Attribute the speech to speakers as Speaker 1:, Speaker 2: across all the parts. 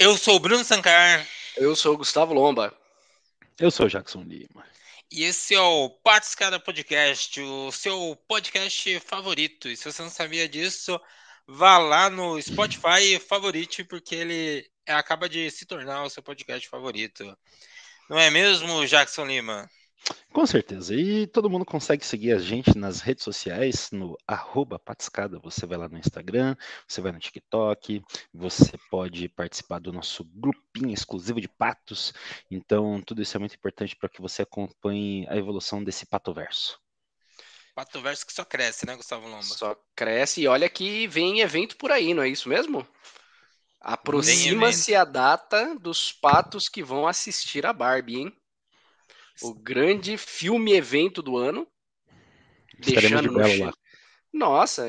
Speaker 1: Eu sou o Bruno Sancar.
Speaker 2: Eu sou o Gustavo Lomba.
Speaker 3: Eu sou o Jackson Lima.
Speaker 1: E esse é o Patiscada Podcast, o seu podcast favorito. E se você não sabia disso, vá lá no Spotify favorite, porque ele acaba de se tornar o seu podcast favorito. Não é mesmo, Jackson Lima?
Speaker 3: Com certeza. E todo mundo consegue seguir a gente nas redes sociais, no arroba patiscada. Você vai lá no Instagram, você vai no TikTok, você pode participar do nosso grupinho exclusivo de patos. Então, tudo isso é muito importante para que você acompanhe a evolução desse patoverso.
Speaker 1: Patoverso que só cresce, né, Gustavo Lomba?
Speaker 2: Só cresce. E olha que vem evento por aí, não é isso mesmo? Aproxima-se a data dos patos que vão assistir a Barbie, hein? O grande filme evento do ano.
Speaker 3: Estaremos deixando de no lá.
Speaker 2: Nossa,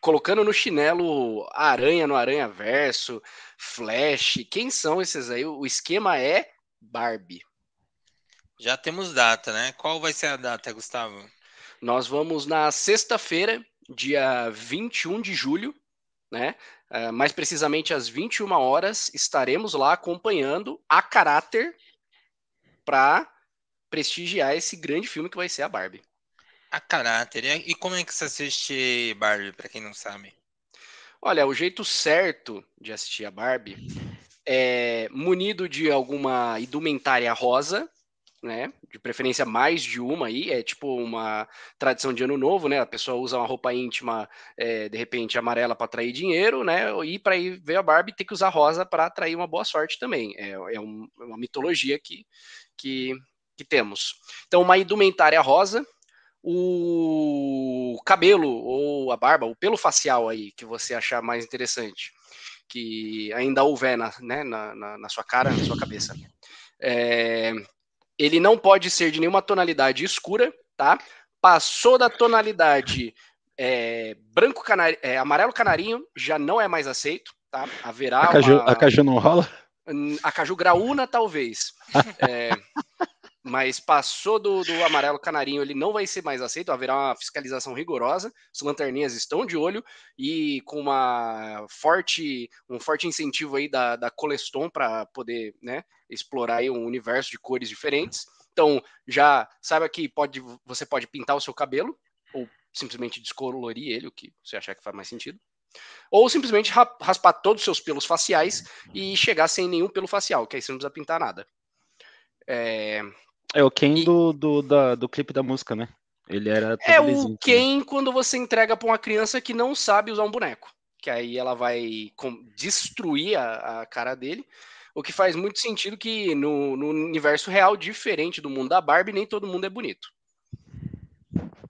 Speaker 2: colocando no chinelo Aranha no Aranha Verso, Flash, quem são esses aí? O esquema é Barbie.
Speaker 1: Já temos data, né? Qual vai ser a data, Gustavo?
Speaker 2: Nós vamos na sexta-feira, dia 21 de julho, né? Uh, mais precisamente às 21 horas, estaremos lá acompanhando a caráter para prestigiar esse grande filme que vai ser a Barbie.
Speaker 1: A caráter. E como é que você assiste Barbie, para quem não sabe?
Speaker 2: Olha, o jeito certo de assistir a Barbie é munido de alguma indumentária rosa, né? De preferência mais de uma aí, é tipo uma tradição de ano novo, né? A pessoa usa uma roupa íntima, é, de repente amarela para atrair dinheiro, né? E para ir ver a Barbie tem que usar rosa para atrair uma boa sorte também. É, é, um, é uma mitologia que, que que temos. Então, uma indumentária rosa, o cabelo ou a barba, o pelo facial aí que você achar mais interessante, que ainda houver na, né, na, na, na sua cara, na sua cabeça. É, ele não pode ser de nenhuma tonalidade escura, tá? Passou da tonalidade é, branco canari, é, amarelo canarinho, já não é mais aceito, tá? Haverá
Speaker 3: a caju,
Speaker 2: uma...
Speaker 3: a caju não rola?
Speaker 2: A caju graúna, talvez. é, mas passou do, do, amarelo canarinho, ele não vai ser mais aceito, haverá uma fiscalização rigorosa. As lanterninhas estão de olho e com uma forte, um forte incentivo aí da, da Coleston para poder né, explorar aí um universo de cores diferentes. Então, já saiba que pode, você pode pintar o seu cabelo ou simplesmente descolorir ele, o que você achar que faz mais sentido. Ou simplesmente raspar todos os seus pelos faciais e chegar sem nenhum pelo facial, que aí você não precisa pintar nada. É,
Speaker 3: é o Ken e... do, do, da, do clipe da música, né? Ele era.
Speaker 2: É o Ken né? quando você entrega para uma criança que não sabe usar um boneco. Que aí ela vai destruir a, a cara dele. O que faz muito sentido que no, no, universo real, diferente do mundo da Barbie, nem todo mundo é bonito.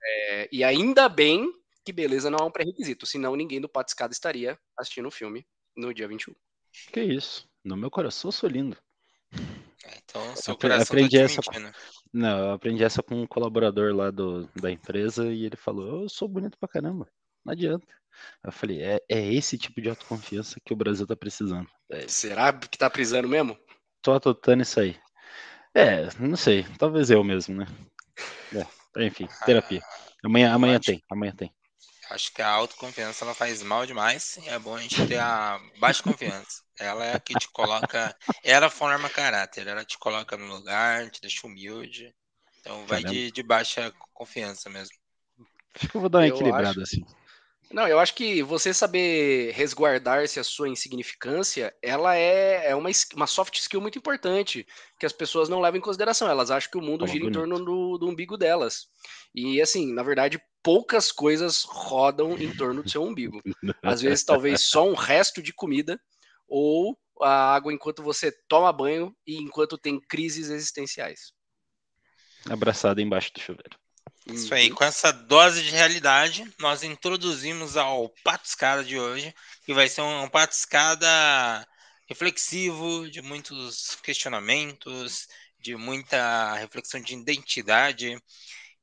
Speaker 2: É, e ainda bem que beleza não é um pré-requisito, senão ninguém do Patiscada estaria assistindo o filme no dia 21.
Speaker 3: Que isso, no meu coração sou lindo.
Speaker 1: É, então, seu Apre coração
Speaker 3: aprendi tá essa com... Não, eu aprendi essa com um colaborador lá do, da empresa e ele falou: Eu sou bonito pra caramba, não adianta. Eu falei: É, é esse tipo de autoconfiança que o Brasil tá precisando. É,
Speaker 2: Será que tá precisando mesmo?
Speaker 3: Tô adotando isso aí. É, não sei, talvez eu mesmo, né? É, enfim, terapia. Amanhã, amanhã tem, amanhã tem.
Speaker 1: Acho que a autoconfiança ela faz mal demais e é bom a gente ter a baixa confiança. Ela é a que te coloca. Ela forma caráter, ela te coloca no lugar, te deixa humilde. Então vai de, de, baixa confiança mesmo.
Speaker 3: Acho que eu vou dar uma eu equilibrada acho... assim.
Speaker 2: Não, eu acho que você saber resguardar-se a sua insignificância, ela é, é uma, uma soft skill muito importante, que as pessoas não levam em consideração. Elas acham que o mundo gira bonito. em torno do, do umbigo delas. E assim, na verdade, poucas coisas rodam em torno do seu umbigo. Às vezes, talvez só um resto de comida ou a água enquanto você toma banho e enquanto tem crises existenciais.
Speaker 3: Abraçada embaixo do chuveiro.
Speaker 1: Isso aí, com essa dose de realidade, nós introduzimos ao Patiscada de hoje, que vai ser um Patiscada reflexivo, de muitos questionamentos, de muita reflexão de identidade.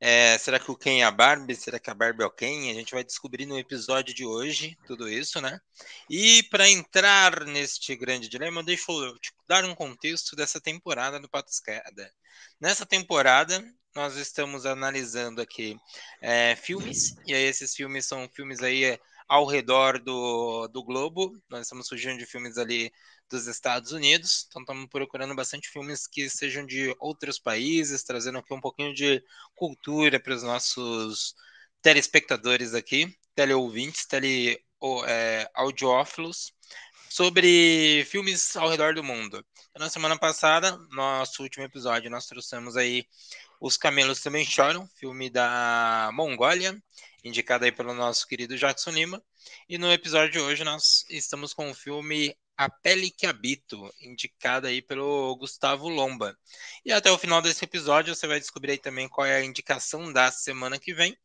Speaker 1: É, será que o Ken é a Barbie? Será que a Barbie é o Ken? A gente vai descobrir no episódio de hoje tudo isso, né? E para entrar neste grande dilema, deixa eu te dar um contexto dessa temporada do Patiscada. Nessa temporada, nós estamos analisando aqui é, filmes, e aí esses filmes são filmes aí ao redor do, do globo. Nós estamos fugindo de filmes ali dos Estados Unidos, então estamos procurando bastante filmes que sejam de outros países, trazendo aqui um pouquinho de cultura para os nossos telespectadores aqui, teleouvintes, tele, é, audiófilos, sobre filmes ao redor do mundo. Na semana passada, nosso último episódio, nós trouxemos aí Os Camelos Também Choram, filme da Mongólia, indicado aí pelo nosso querido Jackson Lima. E no episódio de hoje nós estamos com o filme A Pele que Habito, indicado aí pelo Gustavo Lomba. E até o final desse episódio você vai descobrir aí também qual é a indicação da semana que vem.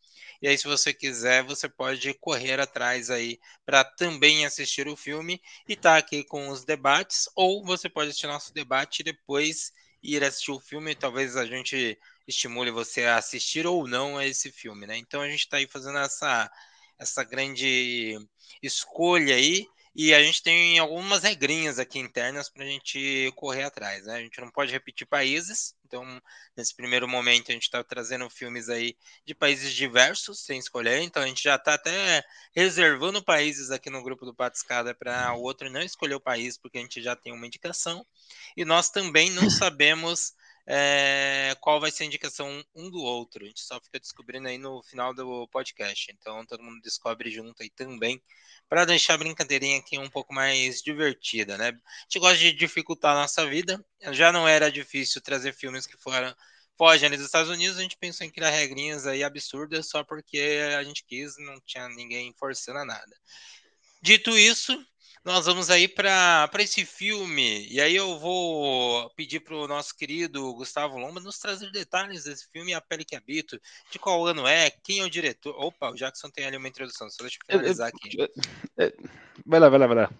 Speaker 1: E aí, se você quiser, você pode correr atrás aí para também assistir o filme e estar tá aqui com os debates, ou você pode assistir nosso debate depois ir assistir o filme. Talvez a gente estimule você a assistir ou não a esse filme, né? Então a gente está aí fazendo essa, essa grande escolha aí. E a gente tem algumas regrinhas aqui internas para a gente correr atrás, né? A gente não pode repetir países, então nesse primeiro momento a gente está trazendo filmes aí de países diversos, sem escolher, então a gente já está até reservando países aqui no grupo do Patiscada para o outro não escolher o país, porque a gente já tem uma indicação, e nós também não sabemos é, qual vai ser a indicação um do outro. A gente só fica descobrindo aí no final do podcast. Então todo mundo descobre junto aí também, para deixar a brincadeirinha aqui um pouco mais divertida, né? A gente gosta de dificultar a nossa vida. Já não era difícil trazer filmes que foram fogem dos Estados Unidos, a gente pensou em criar regrinhas aí absurdas só porque a gente quis, não tinha ninguém forçando nada. Dito isso, nós vamos aí para esse filme. E aí eu vou pedir para o nosso querido Gustavo Lomba nos trazer detalhes desse filme A Pele que Habito, de qual ano é, quem é o diretor. Opa, o Jackson tem ali uma introdução, só deixa eu finalizar aqui.
Speaker 3: Vai lá, vai lá, vai lá.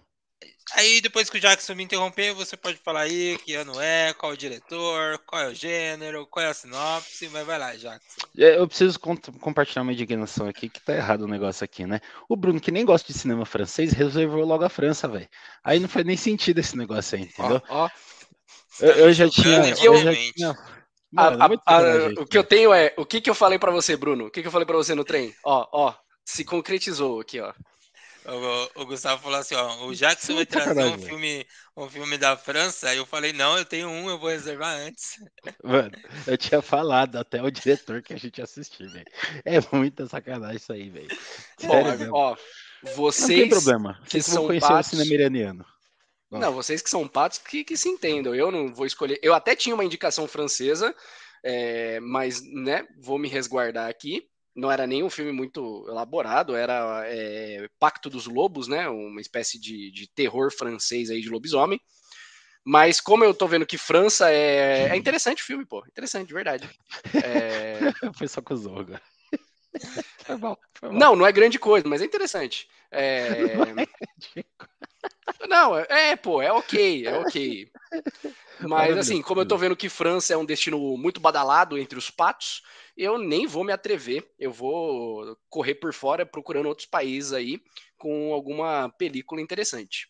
Speaker 1: Aí depois que o Jackson me interromper, você pode falar aí que ano é, qual é o diretor, qual é o gênero, qual é a sinopse, mas vai lá, Jackson.
Speaker 3: É, eu preciso compartilhar uma indignação aqui, que tá errado o negócio aqui, né? O Bruno, que nem gosta de cinema francês, reservou logo a França, velho. Aí não faz nem sentido esse negócio aí, entendeu? Ó, ó. Eu, eu, já tinha. Eu, já tinha...
Speaker 2: Mano, a, a, a, o que eu tenho é, o que que eu falei para você, Bruno? O que que eu falei para você no trem? Ó, ó, se concretizou aqui, ó.
Speaker 1: O, o, Gustavo falou assim, ó, o Jackson vai trazer um filme, um filme da França, aí eu falei, não, eu tenho um, eu vou reservar antes.
Speaker 3: Mano, eu tinha falado até o diretor que a gente assistiu, velho. É muita sacanagem isso aí, velho.
Speaker 2: Ó, ó, vocês não
Speaker 3: tem problema, vocês vão conhecer patos... o cinema iraniano.
Speaker 2: Não, vocês que são patos que, que se entendam, eu não vou escolher, eu até tinha uma indicação francesa, é, mas, né, vou me resguardar aqui não era nem um filme muito elaborado, era é, Pacto dos Lobos, né? Uma espécie de, de terror francês aí de lobisomem. Mas como eu tô vendo que França é, é interessante o filme, pô. Interessante, de verdade. É...
Speaker 3: Foi só com o Zorga.
Speaker 2: Foi bom, foi bom. Não, não é grande coisa, mas é interessante. É... Não, é, é, pô, é ok, é ok. Mas assim, como eu tô vendo que França é um destino muito badalado entre os patos, eu nem vou me atrever, eu vou correr por fora procurando outros países aí com alguma película interessante.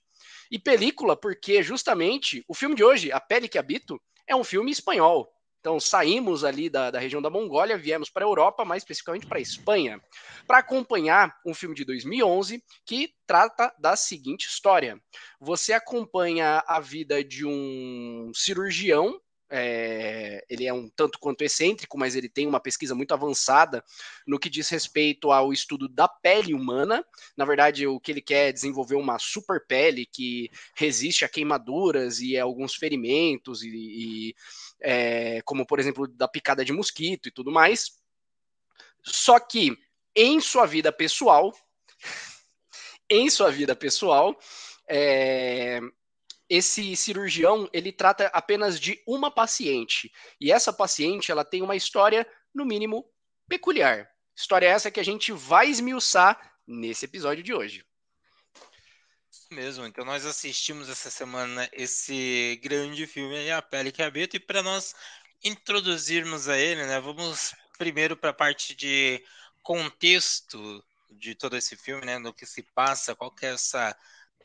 Speaker 2: E película porque justamente o filme de hoje, A Pele que Habito, é um filme espanhol. Então saímos ali da, da região da Mongólia, viemos para a Europa, mais especificamente para a Espanha, para acompanhar um filme de 2011 que trata da seguinte história: você acompanha a vida de um cirurgião é, ele é um tanto quanto excêntrico, mas ele tem uma pesquisa muito avançada no que diz respeito ao estudo da pele humana. Na verdade, o que ele quer é desenvolver uma super pele que resiste a queimaduras e a alguns ferimentos, e, e é, como por exemplo da picada de mosquito e tudo mais. Só que em sua vida pessoal, em sua vida pessoal, é, esse cirurgião ele trata apenas de uma paciente e essa paciente ela tem uma história no mínimo peculiar. História essa que a gente vai esmiuçar nesse episódio de hoje.
Speaker 1: Mesmo, então nós assistimos essa semana esse grande filme A Pele que Habita e para nós introduzirmos a ele, né, vamos primeiro para a parte de contexto de todo esse filme, né, do que se passa, qual que é essa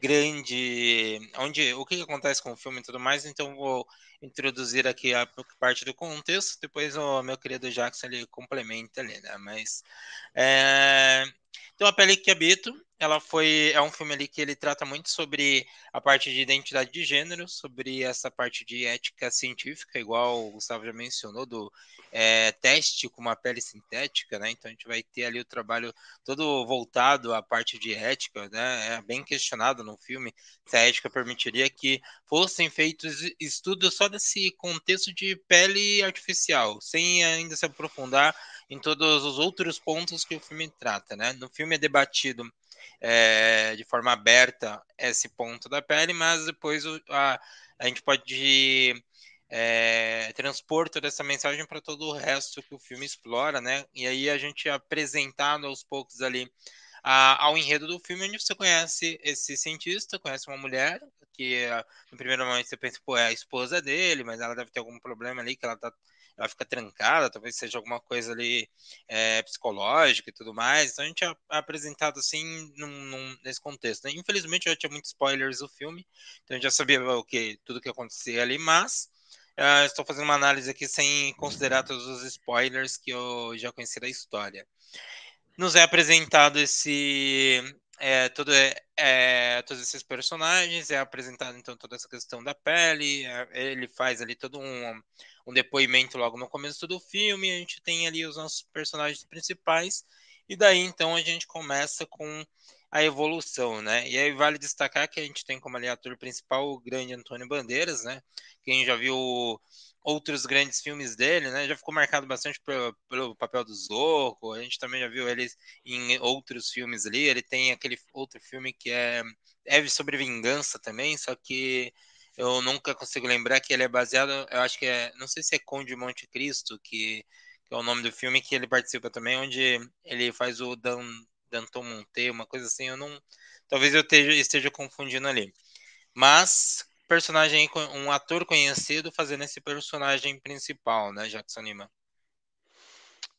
Speaker 1: grande, onde o que acontece com o filme e tudo mais, então vou introduzir aqui a parte do contexto, depois o meu querido Jackson ele complementa ali, né? Mas é... então a pele que habito ela foi é um filme ali que ele trata muito sobre a parte de identidade de gênero, sobre essa parte de ética científica, igual o Gustavo já mencionou, do é, teste com uma pele sintética, né? Então a gente vai ter ali o trabalho todo voltado à parte de ética, né? É bem questionado no filme se a ética permitiria que fossem feitos estudos só desse contexto de pele artificial, sem ainda se aprofundar em todos os outros pontos que o filme trata, né? No filme é debatido é, de forma aberta esse ponto da pele, mas depois a, a gente pode é, transpor toda essa mensagem para todo o resto que o filme explora, né? E aí a gente é apresentado aos poucos ali a, ao enredo do filme, onde você conhece esse cientista, conhece uma mulher que no primeiro momento você pensa, pô, é a esposa dele, mas ela deve ter algum problema ali que ela tá ela fica trancada, talvez seja alguma coisa ali é, psicológica e tudo mais. Então a gente é apresentado assim num, num, nesse contexto. Né? Infelizmente já tinha muitos spoilers do filme, então a gente já sabia o que tudo que acontecia ali, mas uh, estou fazendo uma análise aqui sem considerar todos os spoilers que eu já conheci da história. Nos é apresentado esse é, todo, é, é, todos esses personagens, é apresentado então toda essa questão da pele, é, ele faz ali todo um, um depoimento logo no começo do filme, a gente tem ali os nossos personagens principais, e daí então a gente começa com a evolução, né? E aí vale destacar que a gente tem como ali ator principal o grande Antônio Bandeiras, né? Quem já viu outros grandes filmes dele, né? Já ficou marcado bastante pelo, pelo papel do Zorro. A gente também já viu ele em outros filmes ali. Ele tem aquele outro filme que é Eve sobre Vingança também, só que eu nunca consigo lembrar que ele é baseado, eu acho que é, não sei se é Conde Monte Cristo, que, que é o nome do filme que ele participa também, onde ele faz o Dan, Danton Monte, uma coisa assim, eu não, talvez eu esteja, esteja confundindo ali. Mas personagem, um ator conhecido fazendo esse personagem principal, né, Jackson Lima?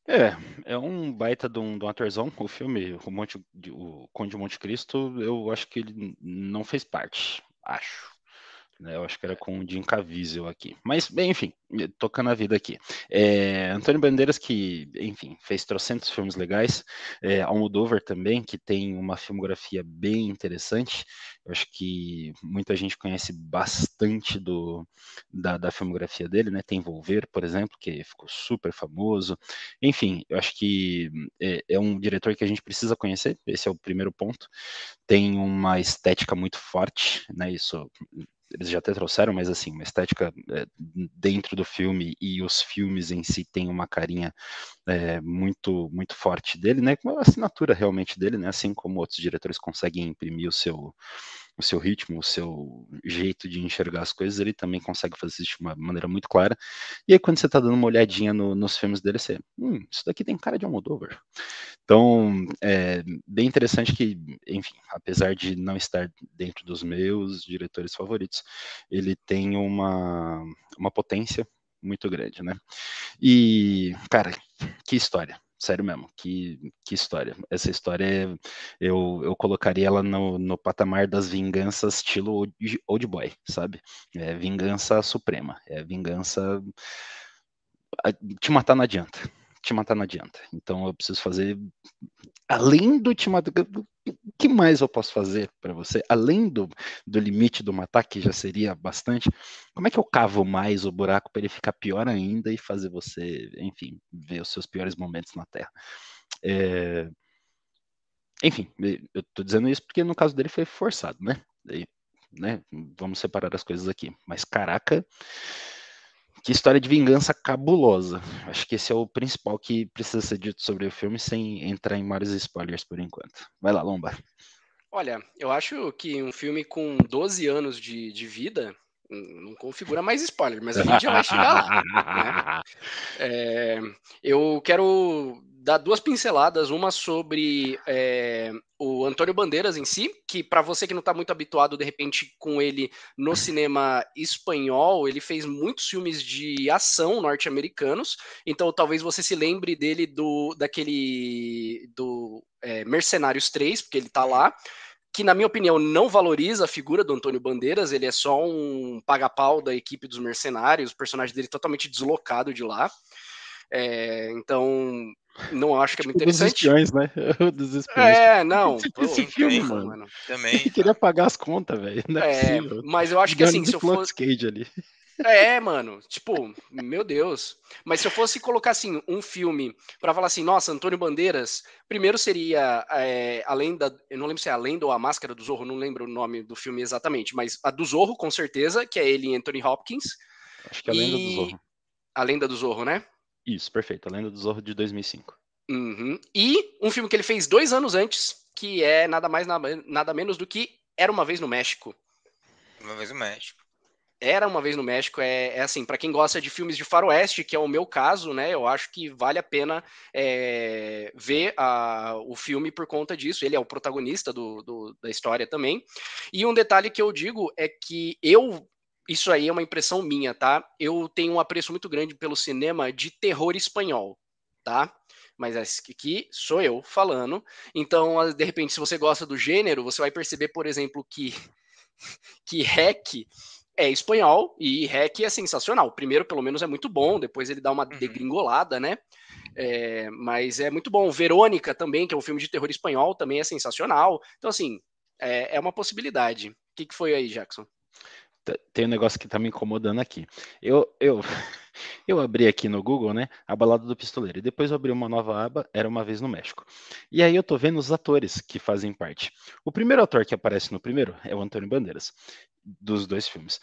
Speaker 3: É, é um baita de um, de um atorzão. O filme, o, Monte, o Conde de Monte Cristo, eu acho que ele não fez parte, acho. Né? Eu acho que era com o Jim Caviezel aqui. Mas, bem, enfim, tocando a vida aqui. É, Antônio Bandeiras, que, enfim, fez trocentos filmes legais. É, Almodóvar também, que tem uma filmografia bem interessante. Eu acho que muita gente conhece bastante do, da, da filmografia dele, né? Tem Volver, por exemplo, que ficou super famoso. Enfim, eu acho que é, é um diretor que a gente precisa conhecer. Esse é o primeiro ponto. Tem uma estética muito forte, né? Isso eles já até trouxeram, mas assim, uma estética é, dentro do filme e os filmes em si tem uma carinha é, muito muito forte dele, né? Uma assinatura realmente dele, né? Assim como outros diretores conseguem imprimir o seu o seu ritmo, o seu jeito de enxergar as coisas, ele também consegue fazer isso de uma maneira muito clara. E aí, quando você está dando uma olhadinha no, nos filmes dele, você, hum, isso daqui tem cara de Almodóvar. Então, é bem interessante que, enfim, apesar de não estar dentro dos meus diretores favoritos, ele tem uma, uma potência muito grande, né? E, cara, que história sério mesmo, que, que história. Essa história eu, eu colocaria ela no, no patamar das vinganças estilo old, old boy, sabe? É vingança suprema, é vingança. Te matar não adianta. Te matar não adianta. Então eu preciso fazer. Além do te matar. O que mais eu posso fazer para você? Além do, do limite do matar, que já seria bastante, como é que eu cavo mais o buraco para ele ficar pior ainda e fazer você, enfim, ver os seus piores momentos na Terra? É... Enfim, eu estou dizendo isso porque no caso dele foi forçado, né? E, né? Vamos separar as coisas aqui. Mas caraca, que história de vingança cabulosa. Acho que esse é o principal que precisa ser dito sobre o filme, sem entrar em maiores spoilers por enquanto. Vai lá, Lomba.
Speaker 2: Olha, eu acho que um filme com 12 anos de, de vida não configura mais spoiler, mas a gente já vai chegar lá. Né? É, eu quero dar duas pinceladas, uma sobre é, o Antônio Bandeiras em si, que para você que não está muito habituado de repente com ele no cinema espanhol, ele fez muitos filmes de ação norte-americanos, então talvez você se lembre dele do daquele do é, Mercenários 3, porque ele está lá, que na minha opinião não valoriza a figura do Antônio Bandeiras, ele é só um paga-pau da equipe dos mercenários, o personagem dele totalmente deslocado de lá. É, então, Não acho que é muito
Speaker 3: Tipo, dos
Speaker 2: interessante.
Speaker 3: espiões, né? Dos espiões.
Speaker 2: É, não.
Speaker 3: Esse-
Speaker 2: pô,
Speaker 3: esse
Speaker 1: filme,
Speaker 2: porra,
Speaker 1: Também.
Speaker 3: Ele queria pagar as contas, velho. Não é,
Speaker 2: É, mas eu acho que assim, se eu fosse.
Speaker 3: Cage ali.
Speaker 2: É, mano, tipo, meu Deus. Mas se eu fosse colocar assim um filme pra falar assim, nossa, Antônio Bandeiras, primeiro seria é, além da, eu não lembro se é a Lenda ou a Máscara do Zorro, não lembro o nome do filme exatamente, mas a do Zorro com certeza, que é ele e Anthony Hopkins,
Speaker 3: Acho que é a Lenda
Speaker 2: E-
Speaker 3: do Zorro.
Speaker 2: a Lenda do Zorro, né?
Speaker 3: Isso, perfeito. A Lenda do Zorro de 2005.
Speaker 2: Uhum. E um filme que ele fez dois anos antes, que é nada mais nada, menos do que Era uma vez no México.
Speaker 1: Uma vez o México.
Speaker 2: Era uma vez no México, é, é assim, para quem gosta de filmes de faroeste, que é o meu caso, né? Eu acho que vale a pena é, ver a- o filme por conta disso. Ele é o protagonista do, do- da história também. E um detalhe que eu digo é que eu. Isso aí é uma impressão minha, tá? Eu tenho um apreço muito grande pelo cinema de terror espanhol, tá? Mas aqui sou eu falando. Então, de repente, se você gosta do gênero, você vai perceber, por exemplo, que que REC é espanhol e REC é sensacional. O primeiro, pelo menos, é muito bom, depois ele dá uma
Speaker 1: Uhum.
Speaker 2: degringolada, né? É, mas é muito bom. Verônica também, que é um filme de terror espanhol, também é sensacional. Então, assim, é, é uma possibilidade. O que, que foi aí, Jackson?
Speaker 3: Tem um negócio que tá me incomodando aqui. Eu, eu, eu abri aqui no Google, né? A balada do pistoleiro. E depois eu abri uma nova aba, era uma vez no México. E aí eu tô vendo os atores que fazem parte. O primeiro ator que aparece no primeiro é o Antônio Bandeiras, dos dois filmes.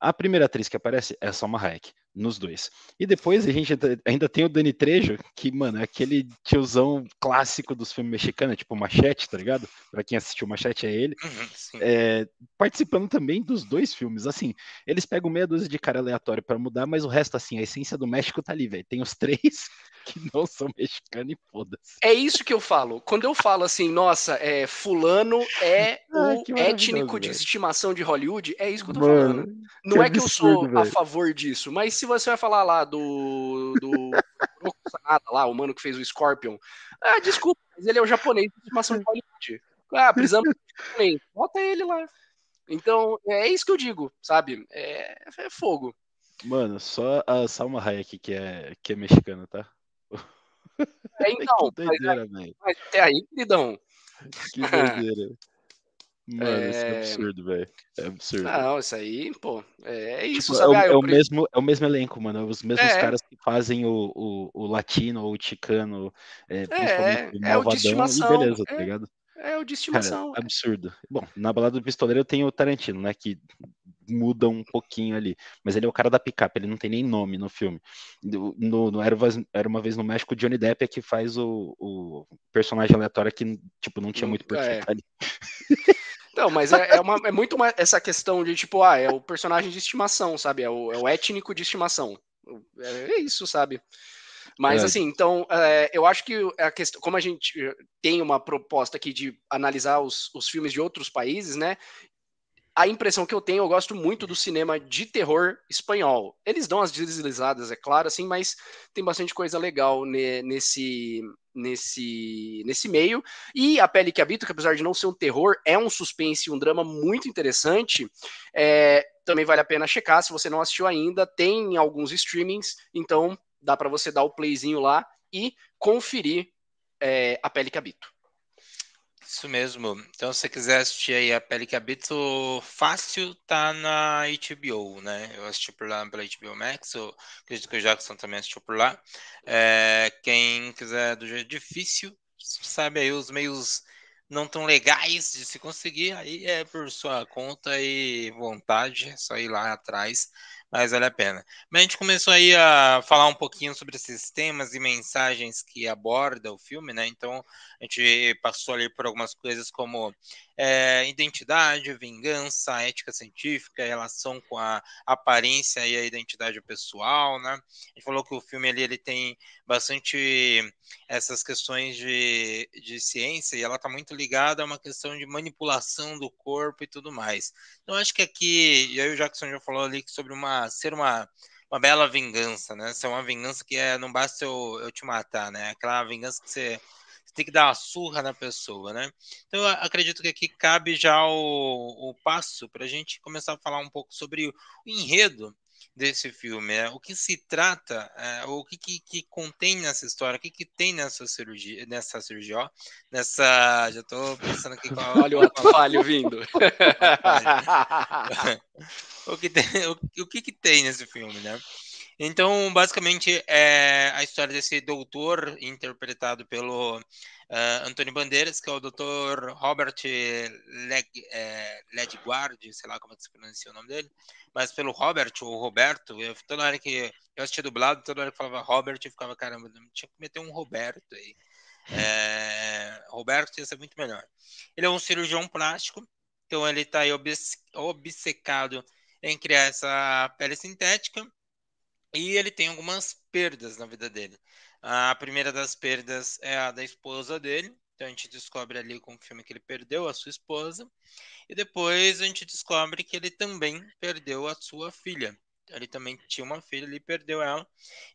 Speaker 3: A primeira atriz que aparece é a Salma Hayek, nos dois. E depois a gente ainda- tem o Dani Trejo, que, mano, é aquele tiozão clássico dos filmes mexicanos, tipo Machete, tá ligado? Pra quem assistiu Machete é ele
Speaker 1: Uhum,
Speaker 3: é, participando também dos dois filmes. Assim, eles pegam meia dúzia de cara aleatório pra mudar, mas o resto, assim, a essência do México tá ali, velho. Tem os três que não são mexicanos e foda-se.
Speaker 2: É isso que eu falo. Quando eu falo assim, nossa, é, fulano é
Speaker 3: Ai,
Speaker 2: o étnico de estimação de Hollywood, é isso que eu tô falando. Não
Speaker 3: que
Speaker 2: é que eu sou a favor disso, mas se você vai falar lá do. do lá, o mano que fez o Scorpion. Ah, desculpa, mas ele é o japonês de estimação de Hollywood. Ah, precisamos de japonês. Bota ele lá. Então, é isso que eu digo, sabe? É, é fogo.
Speaker 3: Mano, só a Salma Hayek que é, que é mexicana, tá?
Speaker 2: É, então,
Speaker 3: que
Speaker 2: mas,
Speaker 3: doideira, velho.
Speaker 2: mas até aí, queridão.
Speaker 3: Que doideira. Mano, isso é
Speaker 2: É.
Speaker 3: absurdo, velho. É absurdo.
Speaker 2: Não, isso aí, pô, é isso,
Speaker 3: Tipo, é,
Speaker 2: sabe?
Speaker 3: o,
Speaker 2: Ah,
Speaker 3: é o mesmo, é o mesmo elenco, mano. É os mesmos
Speaker 2: É.
Speaker 3: caras que fazem o, o, o latino ou o chicano, é, principalmente o
Speaker 2: é o de
Speaker 3: malvadão, e beleza, tá
Speaker 2: é.
Speaker 3: ligado?
Speaker 2: É o de
Speaker 3: Cara,
Speaker 2: estimação.
Speaker 3: absurdo. Bom, na balada do pistoleiro eu tenho o Tarantino, né? Que muda um pouquinho ali. Mas ele é o cara da picape, ele não tem nem nome no filme. No, no- Era, Uma Vez- Era uma vez no México, o Johnny Depp é que faz o, o personagem aleatório que, tipo, não tinha muito porquê
Speaker 2: é.
Speaker 3: ali.
Speaker 2: Não, mas é, é, uma- é muito uma- essa questão de, tipo, ah, é o personagem de estimação, sabe? É o, é o étnico de estimação. É, é isso, sabe? Mas,
Speaker 3: É.
Speaker 2: assim, então, é, eu acho que a questão, como a gente eh, tem uma proposta aqui de analisar os, os filmes de outros países, né? A impressão que eu tenho, eu gosto muito do cinema de terror espanhol. Eles dão as deslizadas, é claro, assim, mas tem bastante coisa legal ne- nesse, nesse, nesse meio. E A Pele que Habito, que apesar de não ser um terror, é um suspense e um drama muito interessante. É, também vale a pena checar. Se você não assistiu ainda, tem em alguns streamings, então dá para você dar o playzinho lá e conferir é, A Pele que Habito.
Speaker 1: Isso mesmo. Então, se você quiser assistir aí a Pele que Habito fácil, tá na HBO, né? Eu assisti por lá pela HBO Max, eu acredito que o Jackson também assistiu por lá. É, quem quiser do jeito difícil, sabe aí os meios não tão legais de se conseguir, aí é por sua conta e vontade, é só ir lá atrás, mas vale a pena. Mas a gente começou aí a falar um pouquinho sobre esses temas e mensagens que aborda o filme, né? Então, a gente passou ali por algumas coisas como é, identidade, vingança, ética científica, relação com a aparência e a identidade pessoal, né? A gente falou que o filme ali ele tem bastante essas questões de, de ciência e ela está muito ligada a uma questão de manipulação do corpo e tudo mais. Então, acho que aqui, e aí o Jackson já falou ali sobre uma ser uma uma bela vingança, né? Ser uma vingança que é, não basta eu, eu te matar, né? Aquela vingança que você você tem que dar uma surra na pessoa, né? Então, eu acredito que aqui cabe já o, o passo para a gente começar a falar um pouco sobre o enredo desse filme? É, o que se trata, é, o que, que, que, contém nessa história, o que, que tem nessa cirurgia, nessa cirurgia, ó, nessa, já estou pensando aqui
Speaker 2: qual... Olha o ato falho vindo.
Speaker 1: o, que tem, o, o que, que tem nesse filme, né? Então, basicamente, é a história desse doutor interpretado pelo uh, Antônio Bandeiras, que é o doutor Robert Leg, é, Ledguard, sei lá como é que se pronuncia o nome dele, mas pelo Robert ou Roberto, eu, toda hora que eu assistia dublado, toda hora que falava Robert, eu ficava, caramba, tinha que meter um Roberto aí. É, Roberto ia ser muito melhor. Ele é um cirurgião plástico, então ele está obcecado em criar essa pele sintética e ele tem algumas perdas na vida dele. A primeira das perdas é a da esposa dele. Então a gente descobre ali com o filme que ele perdeu a sua esposa. E depois a gente descobre que ele também perdeu a sua filha. Ele também tinha uma filha, ele perdeu ela.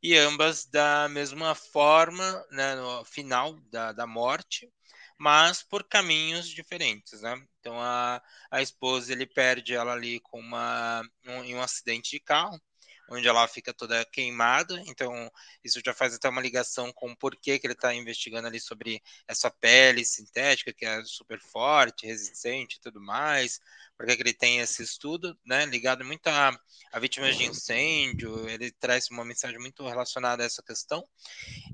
Speaker 1: E ambas da mesma forma, né, no final da, da morte, mas por caminhos diferentes, né? Então a, a esposa ele perde ela ali com uma um, em um acidente de carro onde ela fica toda queimada. Então, isso já faz até uma ligação com o porquê que ele está investigando ali sobre essa pele sintética, que é super forte, resistente e tudo mais. Porque que ele tem esse estudo, né, ligado muito a, a vítimas de incêndio, ele traz uma mensagem muito relacionada a essa questão.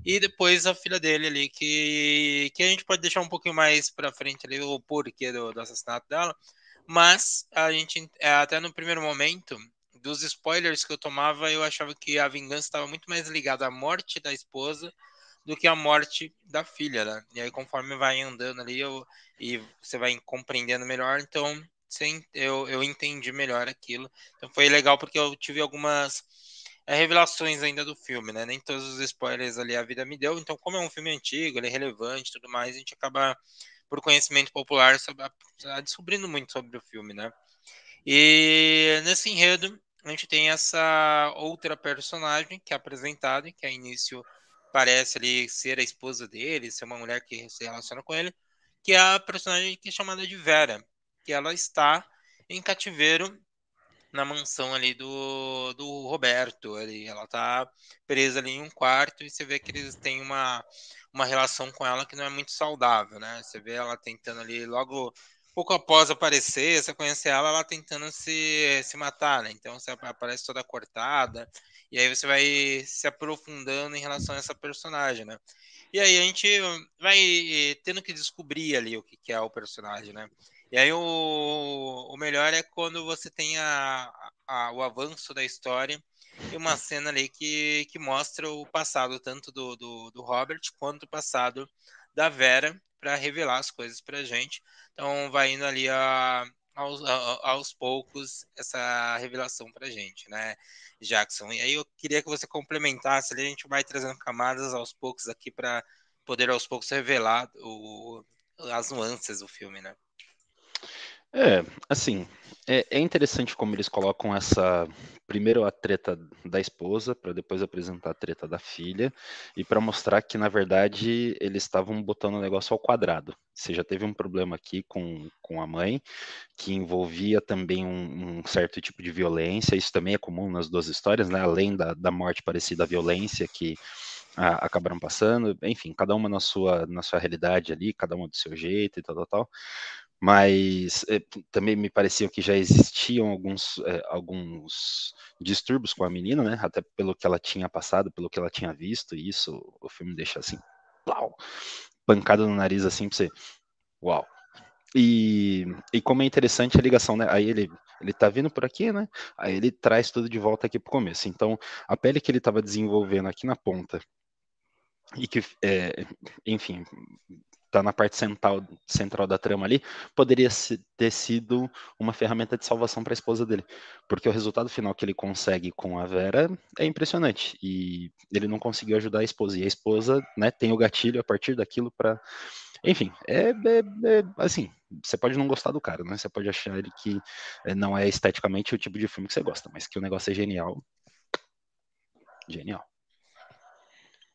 Speaker 1: E depois a filha dele ali, que, que a gente pode deixar um pouquinho mais para frente ali o porquê do, do assassinato dela, mas a gente, é, até no primeiro momento, dos spoilers que eu tomava, eu achava que a vingança estava muito mais ligada à morte da esposa do que à morte da filha, né? E aí, conforme vai andando ali eu, e você vai compreendendo melhor, então eu, eu entendi melhor aquilo. Então foi legal porque eu tive algumas é, revelações ainda do filme, né? Nem todos os spoilers ali a vida me deu. Então, como é um filme antigo, ele é relevante e tudo mais, a gente acaba, por conhecimento popular, descobrindo muito sobre o filme, né? E nesse enredo, a gente tem essa outra personagem que é apresentada, que a início parece ali ser a esposa dele, ser uma mulher que se relaciona com ele, que é a personagem que é chamada de Vera, que ela está em cativeiro na mansão ali do, do Roberto. Ali, ela está presa ali em um quarto e você vê que eles têm uma, uma relação com ela que não é muito saudável, né? Você vê ela tentando ali logo pouco após aparecer, você conhece ela, ela tentando se, se matar, né? Então você aparece toda cortada, e aí você vai se aprofundando em relação a essa personagem, né? E aí a gente vai tendo que descobrir ali o que é o personagem, né? E aí o, o melhor é quando você tem a, a, o avanço da história e uma cena ali que, que mostra o passado tanto do, do, do Robert quanto o passado da Vera para revelar as coisas para gente. Então vai indo ali a, aos, a, aos poucos essa revelação para gente, né, Jackson? E aí eu queria que você complementasse ali, a gente vai trazendo camadas aos poucos aqui para poder aos poucos revelar o, as nuances do filme, né?
Speaker 3: É, assim, é, é, interessante como eles colocam essa primeiro a treta da esposa para depois apresentar a treta da filha e para mostrar que na verdade eles estavam botando o negócio ao quadrado. Você já teve um problema aqui com, com a mãe que envolvia também um, um certo tipo de violência. Isso também é comum nas duas histórias, né? Além da, da morte parecida à violência que a, acabaram passando, enfim, cada uma na sua na sua realidade ali, cada uma do seu jeito e tal, tal, tal mas eh, também me parecia que já existiam alguns, eh, alguns distúrbios com a menina, né? Até pelo que ela tinha passado, pelo que ela tinha visto, e isso o filme deixa assim, plau, pancada no nariz assim pra você, uau. E, e como é interessante a ligação, né? Aí ele, ele tá vindo por aqui, né? Aí ele traz tudo de volta aqui pro começo. Então, a pele que ele estava desenvolvendo aqui na ponta, e que, é, enfim, está na parte central, central da trama ali, poderia ter sido uma ferramenta de salvação para a esposa dele. Porque o resultado final que ele consegue com a Vera é impressionante. E ele não conseguiu ajudar a esposa. E a esposa né, tem o gatilho a partir daquilo para. Enfim, é, é, é, assim, você pode não gostar do cara, né? Você pode achar ele que é, não é esteticamente o tipo de filme que você gosta, mas que o negócio é genial. Genial.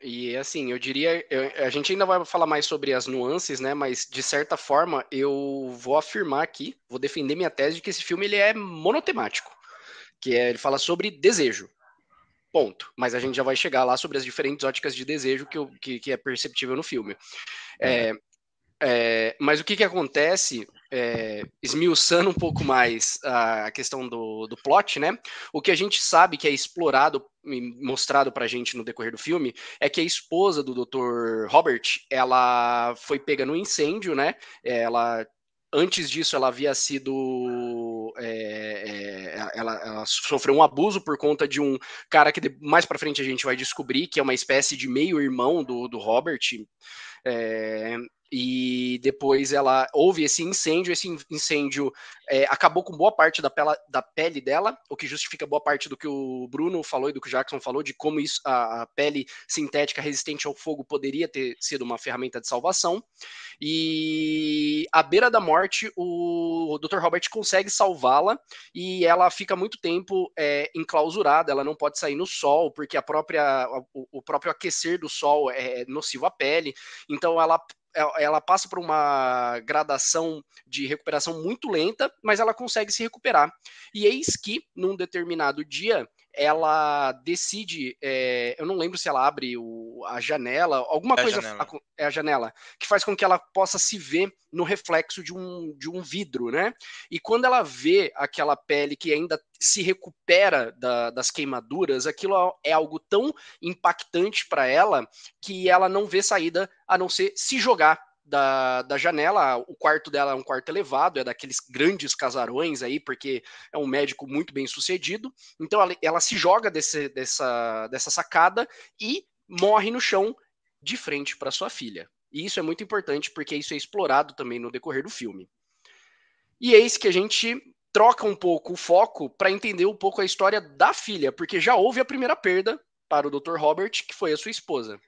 Speaker 2: E assim, eu diria, eu, a gente ainda vai falar mais sobre as nuances, né? Mas de certa forma, eu vou afirmar aqui, vou defender minha tese de que esse filme ele é monotemático. que é, ele fala sobre desejo. Ponto. Mas a gente já vai chegar lá sobre as diferentes óticas de desejo que, eu, que, que é perceptível no filme. É, é, mas o que, que acontece, é, esmiuçando um pouco mais a questão do, do plot, né? O que a gente sabe que é explorado e mostrado pra gente no decorrer do filme é que a esposa do Dr. Robert, ela foi pega no incêndio, né? Ela Antes disso, ela havia sido. É, é, ela, ela, sofreu um abuso por conta de um cara que mais para frente a gente vai descobrir que é uma espécie de meio-irmão do, do Robert. É, e depois ela houve esse incêndio, esse incêndio é, acabou com boa parte da, pela, da, pele dela, o que justifica boa parte do que o Bruno falou e do que o Jackson falou, de como isso, a, a pele sintética resistente ao fogo poderia ter sido uma ferramenta de salvação. E à beira da morte, o, o Dr. Robert consegue salvá-la e ela fica muito tempo é, enclausurada, ela não pode sair no sol, porque a própria, o, o próprio aquecer do sol é nocivo à pele, então ela é, ela passa por uma gradação de recuperação muito lenta, mas ela consegue se recuperar. E eis que, num determinado dia, ela decide, é, eu não lembro se ela abre o, a janela, alguma é coisa, a janela. é a janela, que faz com que ela possa se ver no reflexo de um, de um vidro, né? E quando ela vê aquela pele que ainda se recupera da, das queimaduras, aquilo é algo tão impactante para ela que ela não vê saída a não ser se jogar da, da janela. O quarto dela é um quarto elevado, é daqueles grandes casarões aí, porque é um médico muito bem sucedido. Então ela, ela se joga desse, dessa, dessa sacada e morre no chão de frente para sua filha. E isso é muito importante porque isso é explorado também no decorrer do filme. E eis que a gente troca um pouco o foco para entender um pouco a história da filha, porque já houve a primeira perda para o Dr. Robert, que foi a sua esposa.